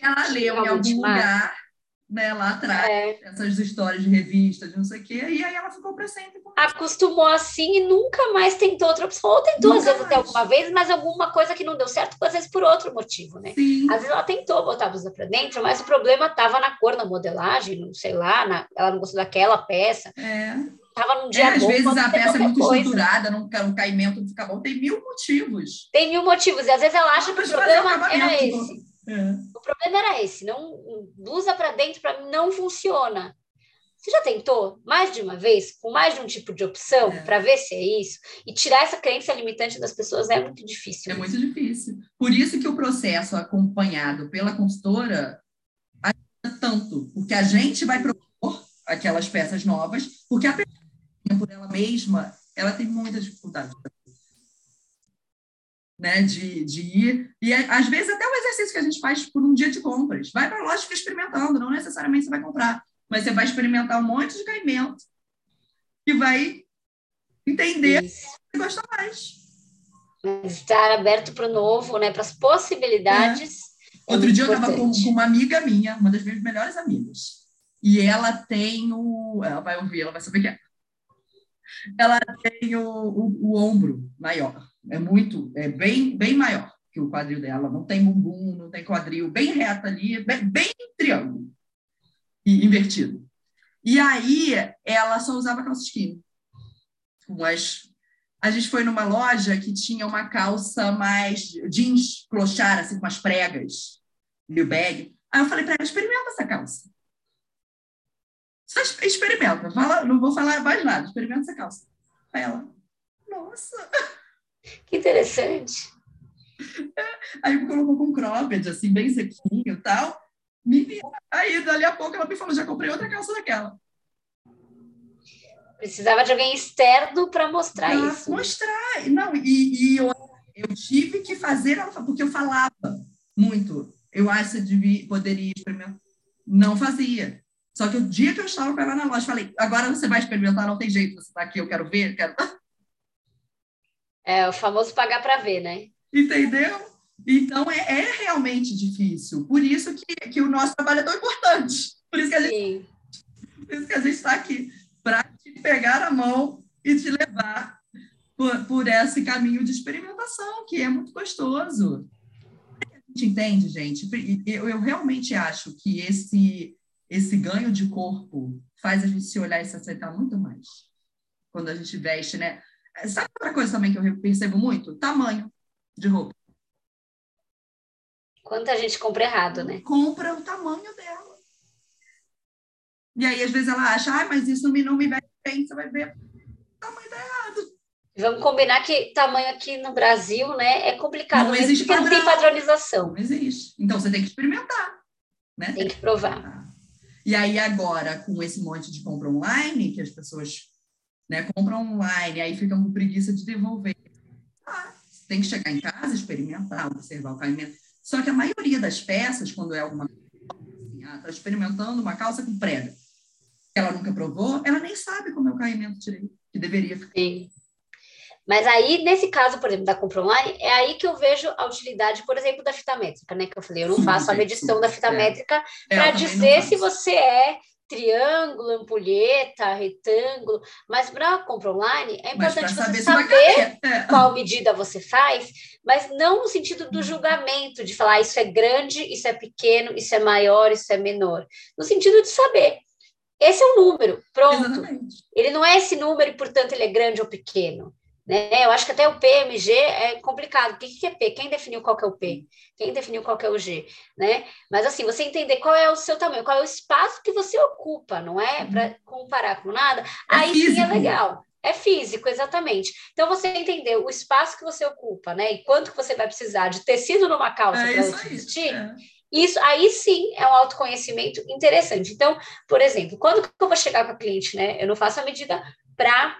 Speaker 1: Ela leu em algum lugar né, lá atrás, é. essas histórias de revista, de não sei o quê, e aí ela ficou para sempre.
Speaker 2: Acostumou assim e nunca mais tentou outra opção. Ou tentou, nunca às vezes, mais. até alguma vez, mas alguma coisa que não deu certo, às vezes por outro motivo, né? Sim. Às vezes ela tentou botar a blusa para dentro, mas o problema estava na cor, na modelagem, não sei lá, na, ela não gostou daquela peça.
Speaker 1: É.
Speaker 2: Tava num dia
Speaker 1: é,
Speaker 2: às
Speaker 1: vezes a peça é muito coisa. estruturada, não, um caimento não fica bom, tem mil motivos.
Speaker 2: Tem mil motivos, e às vezes ela acha que o problema era esse. É. O problema era esse, não blusa para dentro para mim não funciona. Você já tentou mais de uma vez, com mais de um tipo de opção, é. para ver se é isso? E tirar essa crença limitante das pessoas é muito difícil.
Speaker 1: É muito difícil. Por isso que o processo acompanhado pela consultora ajuda tanto, porque a gente vai propor aquelas peças novas, porque a pessoa por ela mesma, ela tem muita dificuldade né, de, de ir. E às vezes até o exercício que a gente faz por um dia de compras. Vai para a loja e fica experimentando, não necessariamente você vai comprar, mas você vai experimentar um monte de caimento e vai entender Isso. que gosta mais.
Speaker 2: Estar aberto para o novo, né, para as possibilidades.
Speaker 1: É. Outro dia importante. eu estava com, com, uma amiga minha, uma das minhas melhores amigas, e ela tem o. Ela vai ouvir, ela vai saber que é. Ela tem o, o, o, ombro maior, é muito, é bem, bem maior que o quadril dela. Não tem bumbum, não tem quadril, bem reto ali, bem, bem triângulo e invertido. E aí ela só usava calça skinny. Mas a gente foi numa loja que tinha uma calça mais jeans clochar, assim, com umas pregas, meio bag. Aí eu falei para ela, experimenta essa calça. Só experimenta. Fala, não vou falar mais nada. Experimenta essa calça. Aí ela, nossa.
Speaker 2: Que interessante.
Speaker 1: Aí me colocou com cropped, assim, bem sequinho e tal. Aí, dali a pouco, ela me falou, já comprei outra calça daquela.
Speaker 2: Precisava de alguém externo para mostrar pra isso.
Speaker 1: Mostrar. Não, e, e eu, eu, tive que fazer, porque eu falava muito. Eu acho que devia, poderia experimentar. Não fazia. Só que o dia que eu estava com ela na loja, falei: agora você vai experimentar, não tem jeito, você está aqui, eu quero ver, quero.
Speaker 2: É o famoso pagar para ver, né?
Speaker 1: Entendeu? Então é, é, realmente difícil. Por isso que, que o nosso trabalho é tão importante. Por isso que a gente, por isso que a gente está aqui para te pegar a mão e te levar por, por esse caminho de experimentação, que é muito gostoso. A gente entende, gente? Eu, eu realmente acho que esse, esse ganho de corpo faz a gente se olhar e se aceitar muito mais. Quando a gente veste, né? Sabe outra coisa também que eu percebo muito? Tamanho de roupa.
Speaker 2: Quanta gente compra errado, né?
Speaker 1: Compra o tamanho dela. E aí, às vezes, ela acha, ah, mas isso não me vai bem, você vai ver, o tamanho tá errado.
Speaker 2: Vamos combinar que tamanho aqui no Brasil, né, é complicado.
Speaker 1: Não existe
Speaker 2: porque
Speaker 1: padrão.
Speaker 2: não tem padronização.
Speaker 1: Não existe. Então, você tem que experimentar. Né?
Speaker 2: Tem que provar.
Speaker 1: E aí, agora, com esse monte de compra online, que as pessoas né, compram online, aí ficam com preguiça de devolver. Ah, tem que chegar em casa, experimentar, observar o caimento. Só que a maioria das peças, quando é alguma assim, ah, está experimentando uma calça com prega, ela nunca provou, ela nem sabe como é o caimento direito, que deveria ficar.
Speaker 2: Sim. Mas aí, nesse caso, por exemplo, da compra online, é aí que eu vejo a utilidade, por exemplo, da fita métrica, né? Que eu falei, eu não faço a medição da fita é. métrica é, para dizer se você é triângulo, ampulheta, retângulo, mas para compra online é importante você saber é. qual medida você faz, mas não no sentido do julgamento, de falar ah, isso é grande, isso é pequeno, isso é maior, isso é menor. No sentido de saber. Esse é o número, pronto. Exatamente. Ele não é esse número e, portanto, ele é grande ou pequeno. Né? Eu acho que até o PMG é complicado. O que é P? Quem definiu qual que é o P? Quem definiu qual que é o G? Né? Mas assim, você entender qual é o seu tamanho, qual é o espaço que você ocupa, não é? Para uhum. comparar com nada, é aí físico. sim é legal. É físico, exatamente. Então, você entender o espaço que você ocupa, né? E quanto que você vai precisar de tecido numa calça é para vestir, é. Isso aí sim é um autoconhecimento interessante. Então, por exemplo, quando eu vou chegar com a cliente, né? Eu não faço a medida para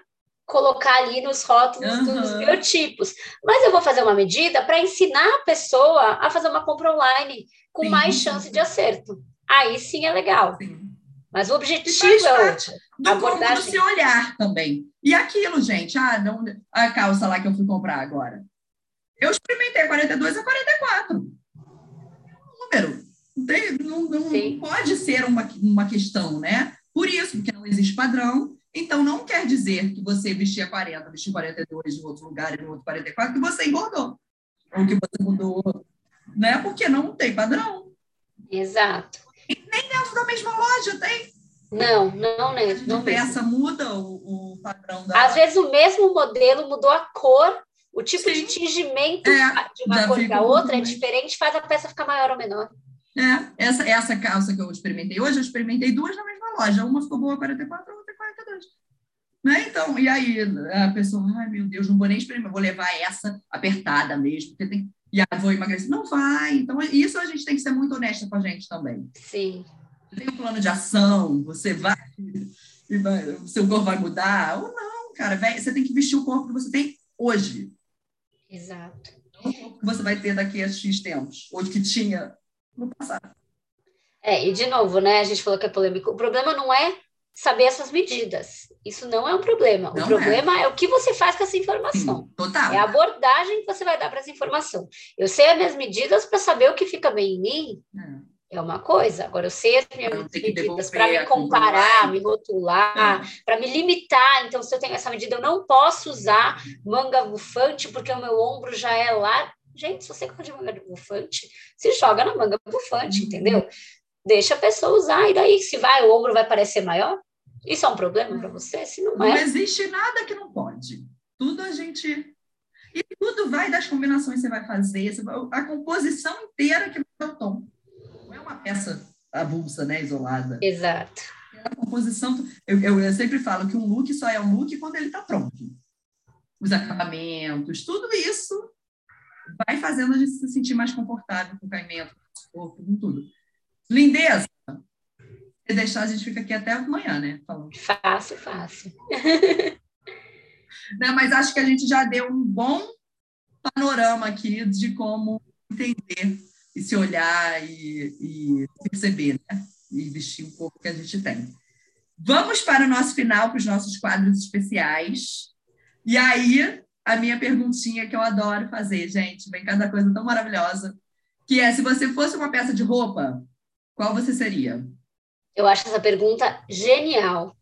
Speaker 2: colocar ali nos rótulos uhum. dos biotipos, mas eu vou fazer uma medida para ensinar a pessoa a fazer uma compra online com sim, mais chance de acerto. Aí sim é legal. Sim. Mas o objetivo é outro.
Speaker 1: Do abordagem... se olhar também. E aquilo, gente, ah, não, a calça lá que eu fui comprar agora. Eu experimentei 42 a 44 número. Não, não, não pode ser uma, uma questão, né? Por isso, porque não existe padrão. Então, não quer dizer que você vestia 40, vestiu 42 em outro lugar e no outro 44, que você engordou. Ou que você mudou, né? Porque não tem padrão.
Speaker 2: Exato.
Speaker 1: E nem dentro da mesma loja tem.
Speaker 2: Não, não, né? Não
Speaker 1: peça muda o, o padrão da.
Speaker 2: Às vezes o mesmo modelo mudou a cor o tipo Sim. de tingimento é, de uma cor para outra é diferente, faz a peça ficar maior ou menor.
Speaker 1: É, essa, essa calça que eu experimentei hoje, eu experimentei duas na mesma loja. Uma ficou boa 44, a outra 42. Né? Então, e aí a pessoa, ai meu Deus, não vou nem experimentar, vou levar essa apertada mesmo, porque tem. E aí vou emagrecer. Não vai. Então, isso a gente tem que ser muito honesta com a gente também.
Speaker 2: Sim.
Speaker 1: Você tem um plano de ação, você vai, vai o seu corpo vai mudar, ou não, cara. Você tem que vestir o corpo que você tem hoje.
Speaker 2: Exato.
Speaker 1: que você vai ter daqui a X tempos, ou que tinha no passado.
Speaker 2: É, e de novo, né? A gente falou que é polêmico. O problema não é saber essas medidas. Isso não é um problema. Não o problema é. é. o que você faz com essa informação.
Speaker 1: Sim, total.
Speaker 2: É a abordagem que você vai dar para essa informação. Eu sei as minhas medidas para saber o que fica bem em mim. É. é uma coisa. Agora, eu sei as minhas medidas para me comparar, me rotular, é. para me limitar. Então, se eu tenho essa medida, eu não posso usar manga bufante, porque o meu ombro já é lá. Gente, se você gosta de manga bufante, se joga na manga bufante, entendeu? Deixa a pessoa usar, e daí, se vai, o ombro vai parecer maior? Isso é um problema para você? Se não,
Speaker 1: não
Speaker 2: é.
Speaker 1: Não existe nada que não pode. Tudo a gente. E tudo vai das combinações que você vai fazer, a composição inteira que vai dar o tom uma peça avulsa, né, isolada.
Speaker 2: Exato.
Speaker 1: A composição, eu, eu, eu, sempre falo que um look só é um look quando ele está pronto. Os acabamentos, tudo isso vai fazendo a gente se sentir mais confortável com o caimento, com o corpo, com tudo. Lindeza, se deixar, a gente fica aqui até amanhã, né?
Speaker 2: Falando. Fácil, fácil.
Speaker 1: né, mas acho que a gente já deu um bom panorama aqui de como entender e se olhar e, e perceber, né? E vestir um pouco que a gente tem. Vamos para o nosso final, para os nossos quadros especiais. E aí, a minha perguntinha que eu adoro fazer, gente, vem cada coisa tão maravilhosa, que é, se você fosse uma peça de roupa, qual você seria?
Speaker 2: Eu acho essa pergunta genial.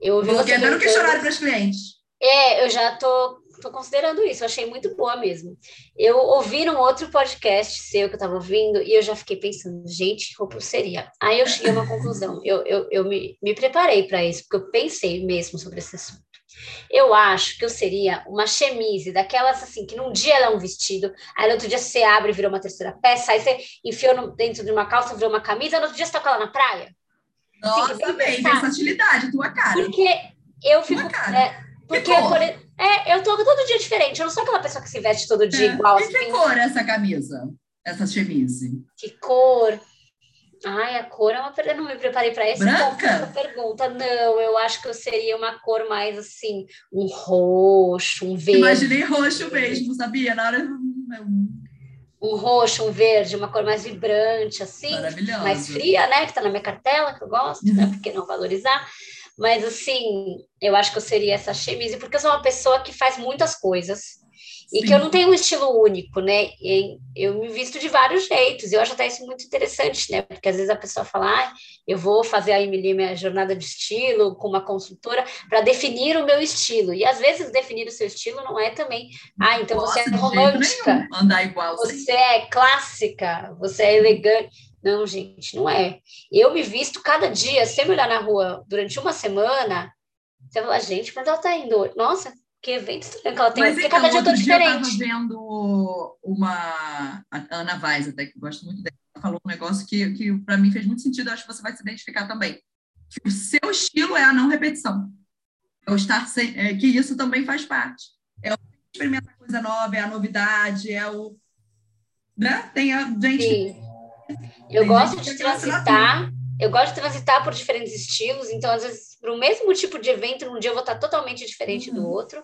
Speaker 2: Eu ouvi
Speaker 1: Porque dando questionário para os clientes.
Speaker 2: É, eu já estou tô considerando isso, eu achei muito boa mesmo. Eu ouvi um outro podcast seu que eu estava ouvindo e eu já fiquei pensando, gente, que roupa seria? Aí eu cheguei a uma conclusão, eu, eu, eu me, me preparei para isso, porque eu pensei mesmo sobre esse assunto. Eu acho que eu seria uma chemise, daquelas assim, que num dia ela é um vestido, aí no outro dia você abre e virou uma terceira peça, aí você enfiou no, dentro de uma calça, virou uma camisa, no outro dia você tá com ela na praia.
Speaker 1: Nossa, assim, bem, versatilidade, tua cara.
Speaker 2: Porque eu fico. É, porque, por, é, eu tô todo dia diferente. Eu não sou aquela pessoa que se veste todo dia é. igual.
Speaker 1: E que assim. cor é essa camisa? Essa chemise?
Speaker 2: Que cor? Ai, a cor é uma. Eu não me preparei para essa, pergunta. Não, eu acho que eu seria uma cor mais assim, um roxo, um verde.
Speaker 1: Imaginei roxo mesmo, sabia? Na hora.
Speaker 2: Um roxo, um verde, uma cor mais vibrante, assim.
Speaker 1: Maravilhosa.
Speaker 2: Mais fria, né? Que tá na minha cartela, que eu gosto, né? Uhum. Por que não valorizar? Mas, assim, eu acho que eu seria essa chemise, porque eu sou uma pessoa que faz muitas coisas. Sim. E que eu não tenho um estilo único, né? Eu me visto de vários jeitos. Eu acho até isso muito interessante, né? Porque às vezes a pessoa fala, ah, eu vou fazer a Emily minha jornada de estilo com uma consultora para definir o meu estilo. E às vezes definir o seu estilo não é também, ah, então você é romântica.
Speaker 1: Andar igual.
Speaker 2: Você é clássica, você é elegante. Não, gente, não é. Eu me visto cada dia, se me olhar na rua durante uma semana, você fala, gente, mas ela tá indo. Nossa, que evento estranho que ela tem,
Speaker 1: mas,
Speaker 2: porque
Speaker 1: então,
Speaker 2: cada dia eu tô diferente.
Speaker 1: Eu estava vendo uma. A Ana Vaz, até que eu gosto muito dela, falou um negócio que, que para mim fez muito sentido, acho que você vai se identificar também. Que o seu estilo é a não repetição. É o estar sem, é, que isso também faz parte. É o experimentar coisa nova, é a novidade, é o. Né? Tem a gente. Sim
Speaker 2: eu gosto de transitar, eu gosto de transitar por diferentes estilos, então, às vezes, para o mesmo tipo de evento, num dia eu vou estar totalmente diferente uhum. do outro.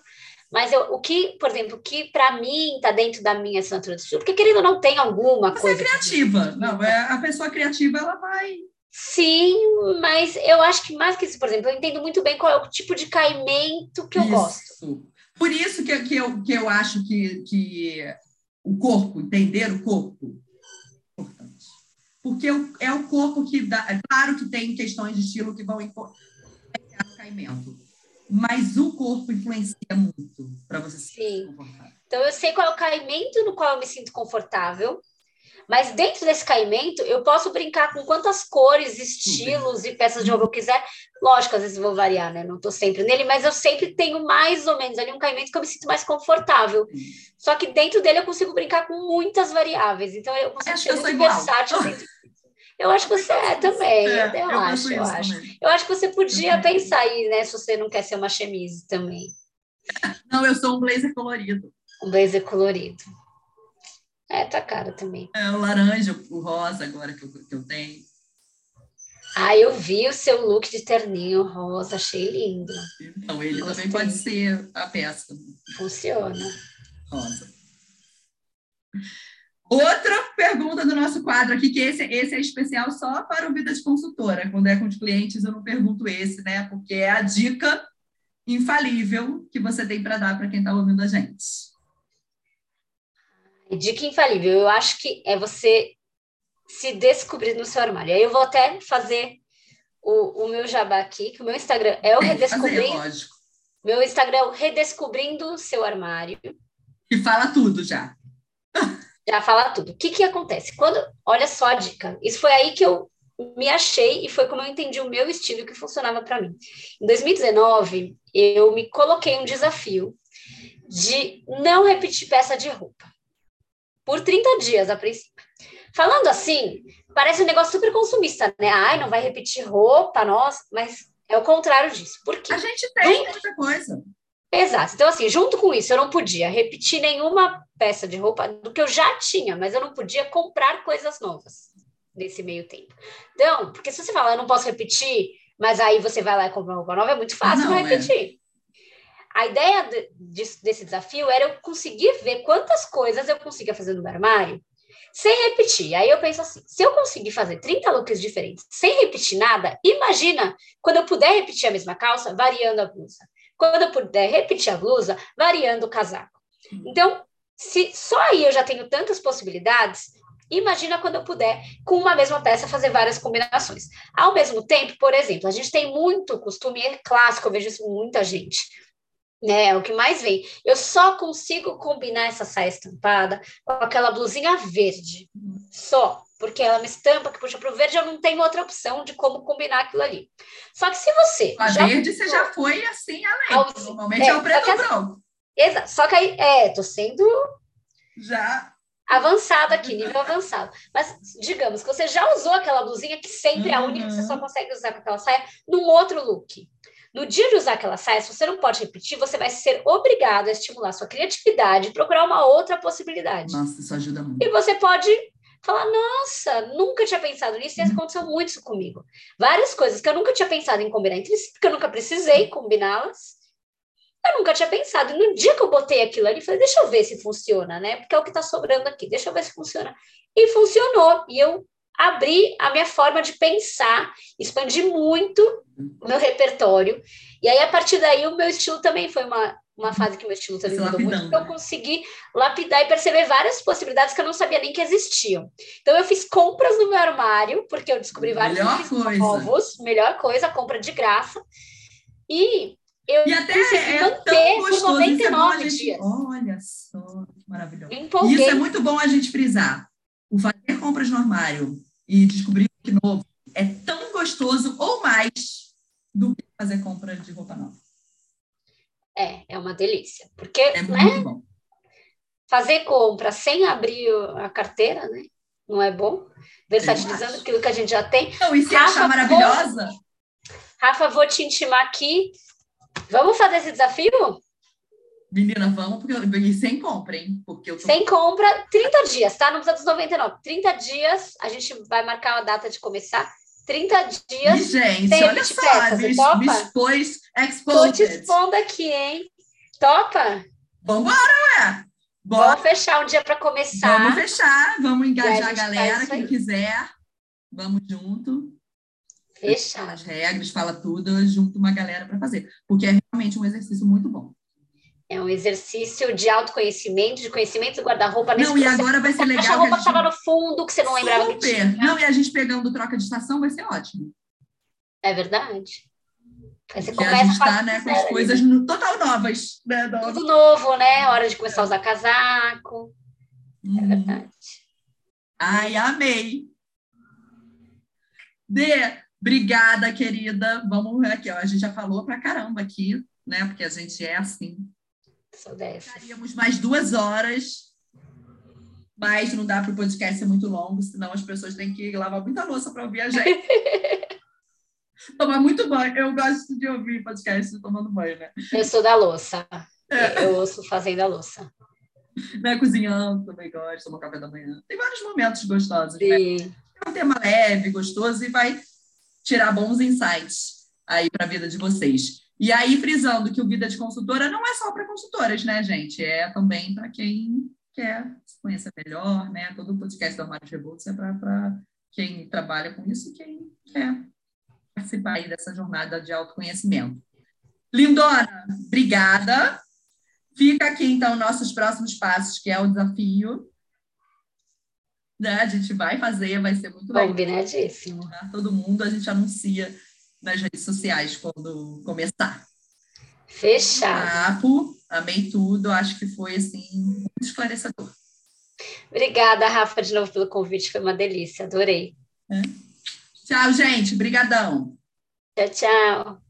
Speaker 2: Mas eu, o que, por exemplo, o que para mim está dentro da minha assinatura de estilo, porque querendo ou não tem alguma
Speaker 1: Você é
Speaker 2: coisa.
Speaker 1: Você é criativa, que... não, é, a pessoa criativa ela vai.
Speaker 2: Sim, mas eu acho que mais que isso, por exemplo, eu entendo muito bem qual é o tipo de caimento que eu
Speaker 1: isso.
Speaker 2: gosto.
Speaker 1: Por isso que, que, eu, que eu acho que, que o corpo, entender o corpo, porque é o corpo que dá. É claro que tem questões de estilo que vão caimento, mas o corpo influencia muito para você se
Speaker 2: Sim. confortável. Então, eu sei qual é o caimento no qual eu me sinto confortável, mas dentro desse caimento, eu posso brincar com quantas cores, estilos e peças de roupa eu quiser. Lógico, às vezes vou variar, né? Não estou sempre nele, mas eu sempre tenho mais ou menos ali um caimento que eu me sinto mais confortável. Só que dentro dele eu consigo brincar com muitas variáveis. Então eu consigo
Speaker 1: ser
Speaker 2: muito versátil dentro eu acho que você é também, é, eu, eu acho, eu acho. Também. Eu acho que você podia pensar aí, né, se você não quer ser uma chemise também.
Speaker 1: Não, eu sou um blazer colorido.
Speaker 2: Um blazer colorido. É, tá cara também.
Speaker 1: É, o laranja, o rosa agora que eu, que eu tenho.
Speaker 2: Ah, eu vi o seu look de terninho rosa, achei lindo.
Speaker 1: Então, ele Gostei. também pode ser a peça.
Speaker 2: Funciona.
Speaker 1: Rosa. Outra pergunta do nosso quadro aqui, que esse, esse é especial só para o Vida de Consultora. Quando é com os clientes, eu não pergunto esse, né? Porque é a dica infalível que você tem para dar para quem está ouvindo a gente.
Speaker 2: Dica infalível, eu acho que é você se descobrir no seu armário. Aí eu vou até fazer o, o meu jabá aqui, que o meu Instagram é o Redescobrindo. Fazer, meu Instagram é o Redescobrindo Seu Armário.
Speaker 1: E fala tudo já.
Speaker 2: Já fala tudo. O que, que acontece? Quando, olha só a dica. Isso foi aí que eu me achei e foi como eu entendi o meu estilo que funcionava para mim. Em 2019, eu me coloquei um desafio de não repetir peça de roupa por 30 dias a princípio. Falando assim, parece um negócio super consumista, né? Ai, não vai repetir roupa, nossa, mas é o contrário disso. Por quê?
Speaker 1: A gente tem muita coisa.
Speaker 2: Exato. Então, assim, junto com isso, eu não podia repetir nenhuma peça de roupa do que eu já tinha, mas eu não podia comprar coisas novas nesse meio tempo. Então, porque se você falar, eu não posso repetir, mas aí você vai lá e compra uma roupa nova, é muito fácil não, não é. repetir. É. A ideia de, de, desse desafio era eu conseguir ver quantas coisas eu conseguia fazer no meu armário sem repetir. Aí eu penso assim: se eu conseguir fazer 30 looks diferentes sem repetir nada, imagina quando eu puder repetir a mesma calça, variando a blusa. Quando eu puder repetir a blusa, variando o casaco. Então, se só aí eu já tenho tantas possibilidades, imagina quando eu puder, com uma mesma peça, fazer várias combinações. Ao mesmo tempo, por exemplo, a gente tem muito costume é clássico, eu vejo isso muita gente né? É o que mais vem. Eu só consigo combinar essa saia estampada com aquela blusinha verde. Só. Porque ela me estampa que puxa para o verde, eu não tenho outra opção de como combinar aquilo ali. Só que se você.
Speaker 1: A já verde você já foi assim além. Normalmente é, é o preto ou branco.
Speaker 2: Exato. Só que aí, é, tô sendo.
Speaker 1: Já.
Speaker 2: Avançado aqui, nível avançado. Mas digamos que você já usou aquela blusinha que sempre uhum. é a única que você só uhum. consegue usar com aquela saia num outro look. No dia de usar aquela saia, se você não pode repetir, você vai ser obrigado a estimular sua criatividade e procurar uma outra possibilidade.
Speaker 1: Nossa, isso ajuda muito.
Speaker 2: E você pode falar, nossa, nunca tinha pensado nisso, e uhum. aconteceu muito isso comigo. Várias coisas que eu nunca tinha pensado em combinar entre si, porque eu nunca precisei combiná-las. Eu nunca tinha pensado. E no dia que eu botei aquilo ali, falei, deixa eu ver se funciona, né? Porque é o que está sobrando aqui, deixa eu ver se funciona. E funcionou. E eu abri a minha forma de pensar, expandi muito o meu repertório. E aí, a partir daí, o meu estilo também foi uma, uma fase que o meu estilo também mudou muito, porque eu consegui lapidar e perceber várias possibilidades que eu não sabia nem que existiam. Então, eu fiz compras no meu armário, porque eu descobri vários novos, melhor coisa, compra de graça. E eu
Speaker 1: e até consegui é manter por 99 é gente... dias. Olha só, que maravilhoso. Isso é muito bom a gente frisar o fazer compras no armário e descobrir que novo é tão gostoso ou mais do que fazer compra de roupa nova.
Speaker 2: É, é uma delícia. Porque é né, fazer compra sem abrir a carteira, né? Não é bom? Versatilizando aquilo que a gente já tem.
Speaker 1: Não, e se Rafa, achar maravilhosa.
Speaker 2: Vou... Rafa, vou te intimar aqui. Vamos fazer esse desafio?
Speaker 1: Menina, vamos, porque eu sem compra, hein? Porque eu
Speaker 2: tô... Sem compra, 30 dias, tá? Não precisa dos 99. 30 dias, a gente vai marcar a data de começar. 30 dias.
Speaker 1: E, gente, olha só, peças, me, me expôs
Speaker 2: Tô te expondo aqui, hein? Topa?
Speaker 1: Vambora, ué!
Speaker 2: Bora. Vamos fechar um dia para começar.
Speaker 1: Vamos fechar, vamos engajar a, a galera, quem quiser. Vamos junto.
Speaker 2: Fechar.
Speaker 1: As regras, fala tudo, junto uma galera para fazer. Porque é realmente um exercício muito bom.
Speaker 2: Um exercício de autoconhecimento, de conhecimento do guarda-roupa.
Speaker 1: Não, e agora vai ser legal. A
Speaker 2: roupa estava gente... no fundo, que você não lembrava Super. que tinha.
Speaker 1: Não, e a gente pegando troca de estação vai ser ótimo.
Speaker 2: É verdade.
Speaker 1: Aí você começa a gente está né, com as coisas no, total novas. Né,
Speaker 2: Tudo novo, né? Hora de começar a usar casaco. É uhum. É verdade.
Speaker 1: Ai, amei. Dê, obrigada, querida. Vamos aqui, ó. A gente já falou pra caramba aqui, né? Porque a gente é assim.
Speaker 2: Sou dessas.
Speaker 1: Ficaríamos mais duas horas, mas não dá para o podcast ser muito longo, senão as pessoas têm que lavar muita louça para ouvir a gente. Tomar muito banho. Eu gosto de ouvir podcast tomando banho, né?
Speaker 2: Eu sou da louça. É. Eu ouço fazendo a louça.
Speaker 1: Né? Cozinhando também gosto, tomar café da manhã. Tem vários momentos gostosos. Né? Sim. Né? É um tema leve, gostoso e vai tirar bons insights aí para a vida de vocês. E aí, frisando que o Vida de Consultora não é só para consultoras, né, gente? É também para quem quer se conhecer melhor, né? Todo o podcast da Mário Revolts é para quem trabalha com isso e quem quer participar aí dessa jornada de autoconhecimento. Lindona, obrigada. Fica aqui, então, nossos próximos passos, que é o desafio. né? A gente vai fazer, vai ser muito legal.
Speaker 2: Combinadíssimo.
Speaker 1: Tá? Todo mundo a gente anuncia nas redes sociais quando começar.
Speaker 2: Fechado.
Speaker 1: Papo, amei tudo, acho que foi assim muito esclarecedor.
Speaker 2: Obrigada, Rafa, de novo pelo convite, foi uma delícia, adorei.
Speaker 1: É. Tchau, gente, brigadão.
Speaker 2: Tchau, tchau.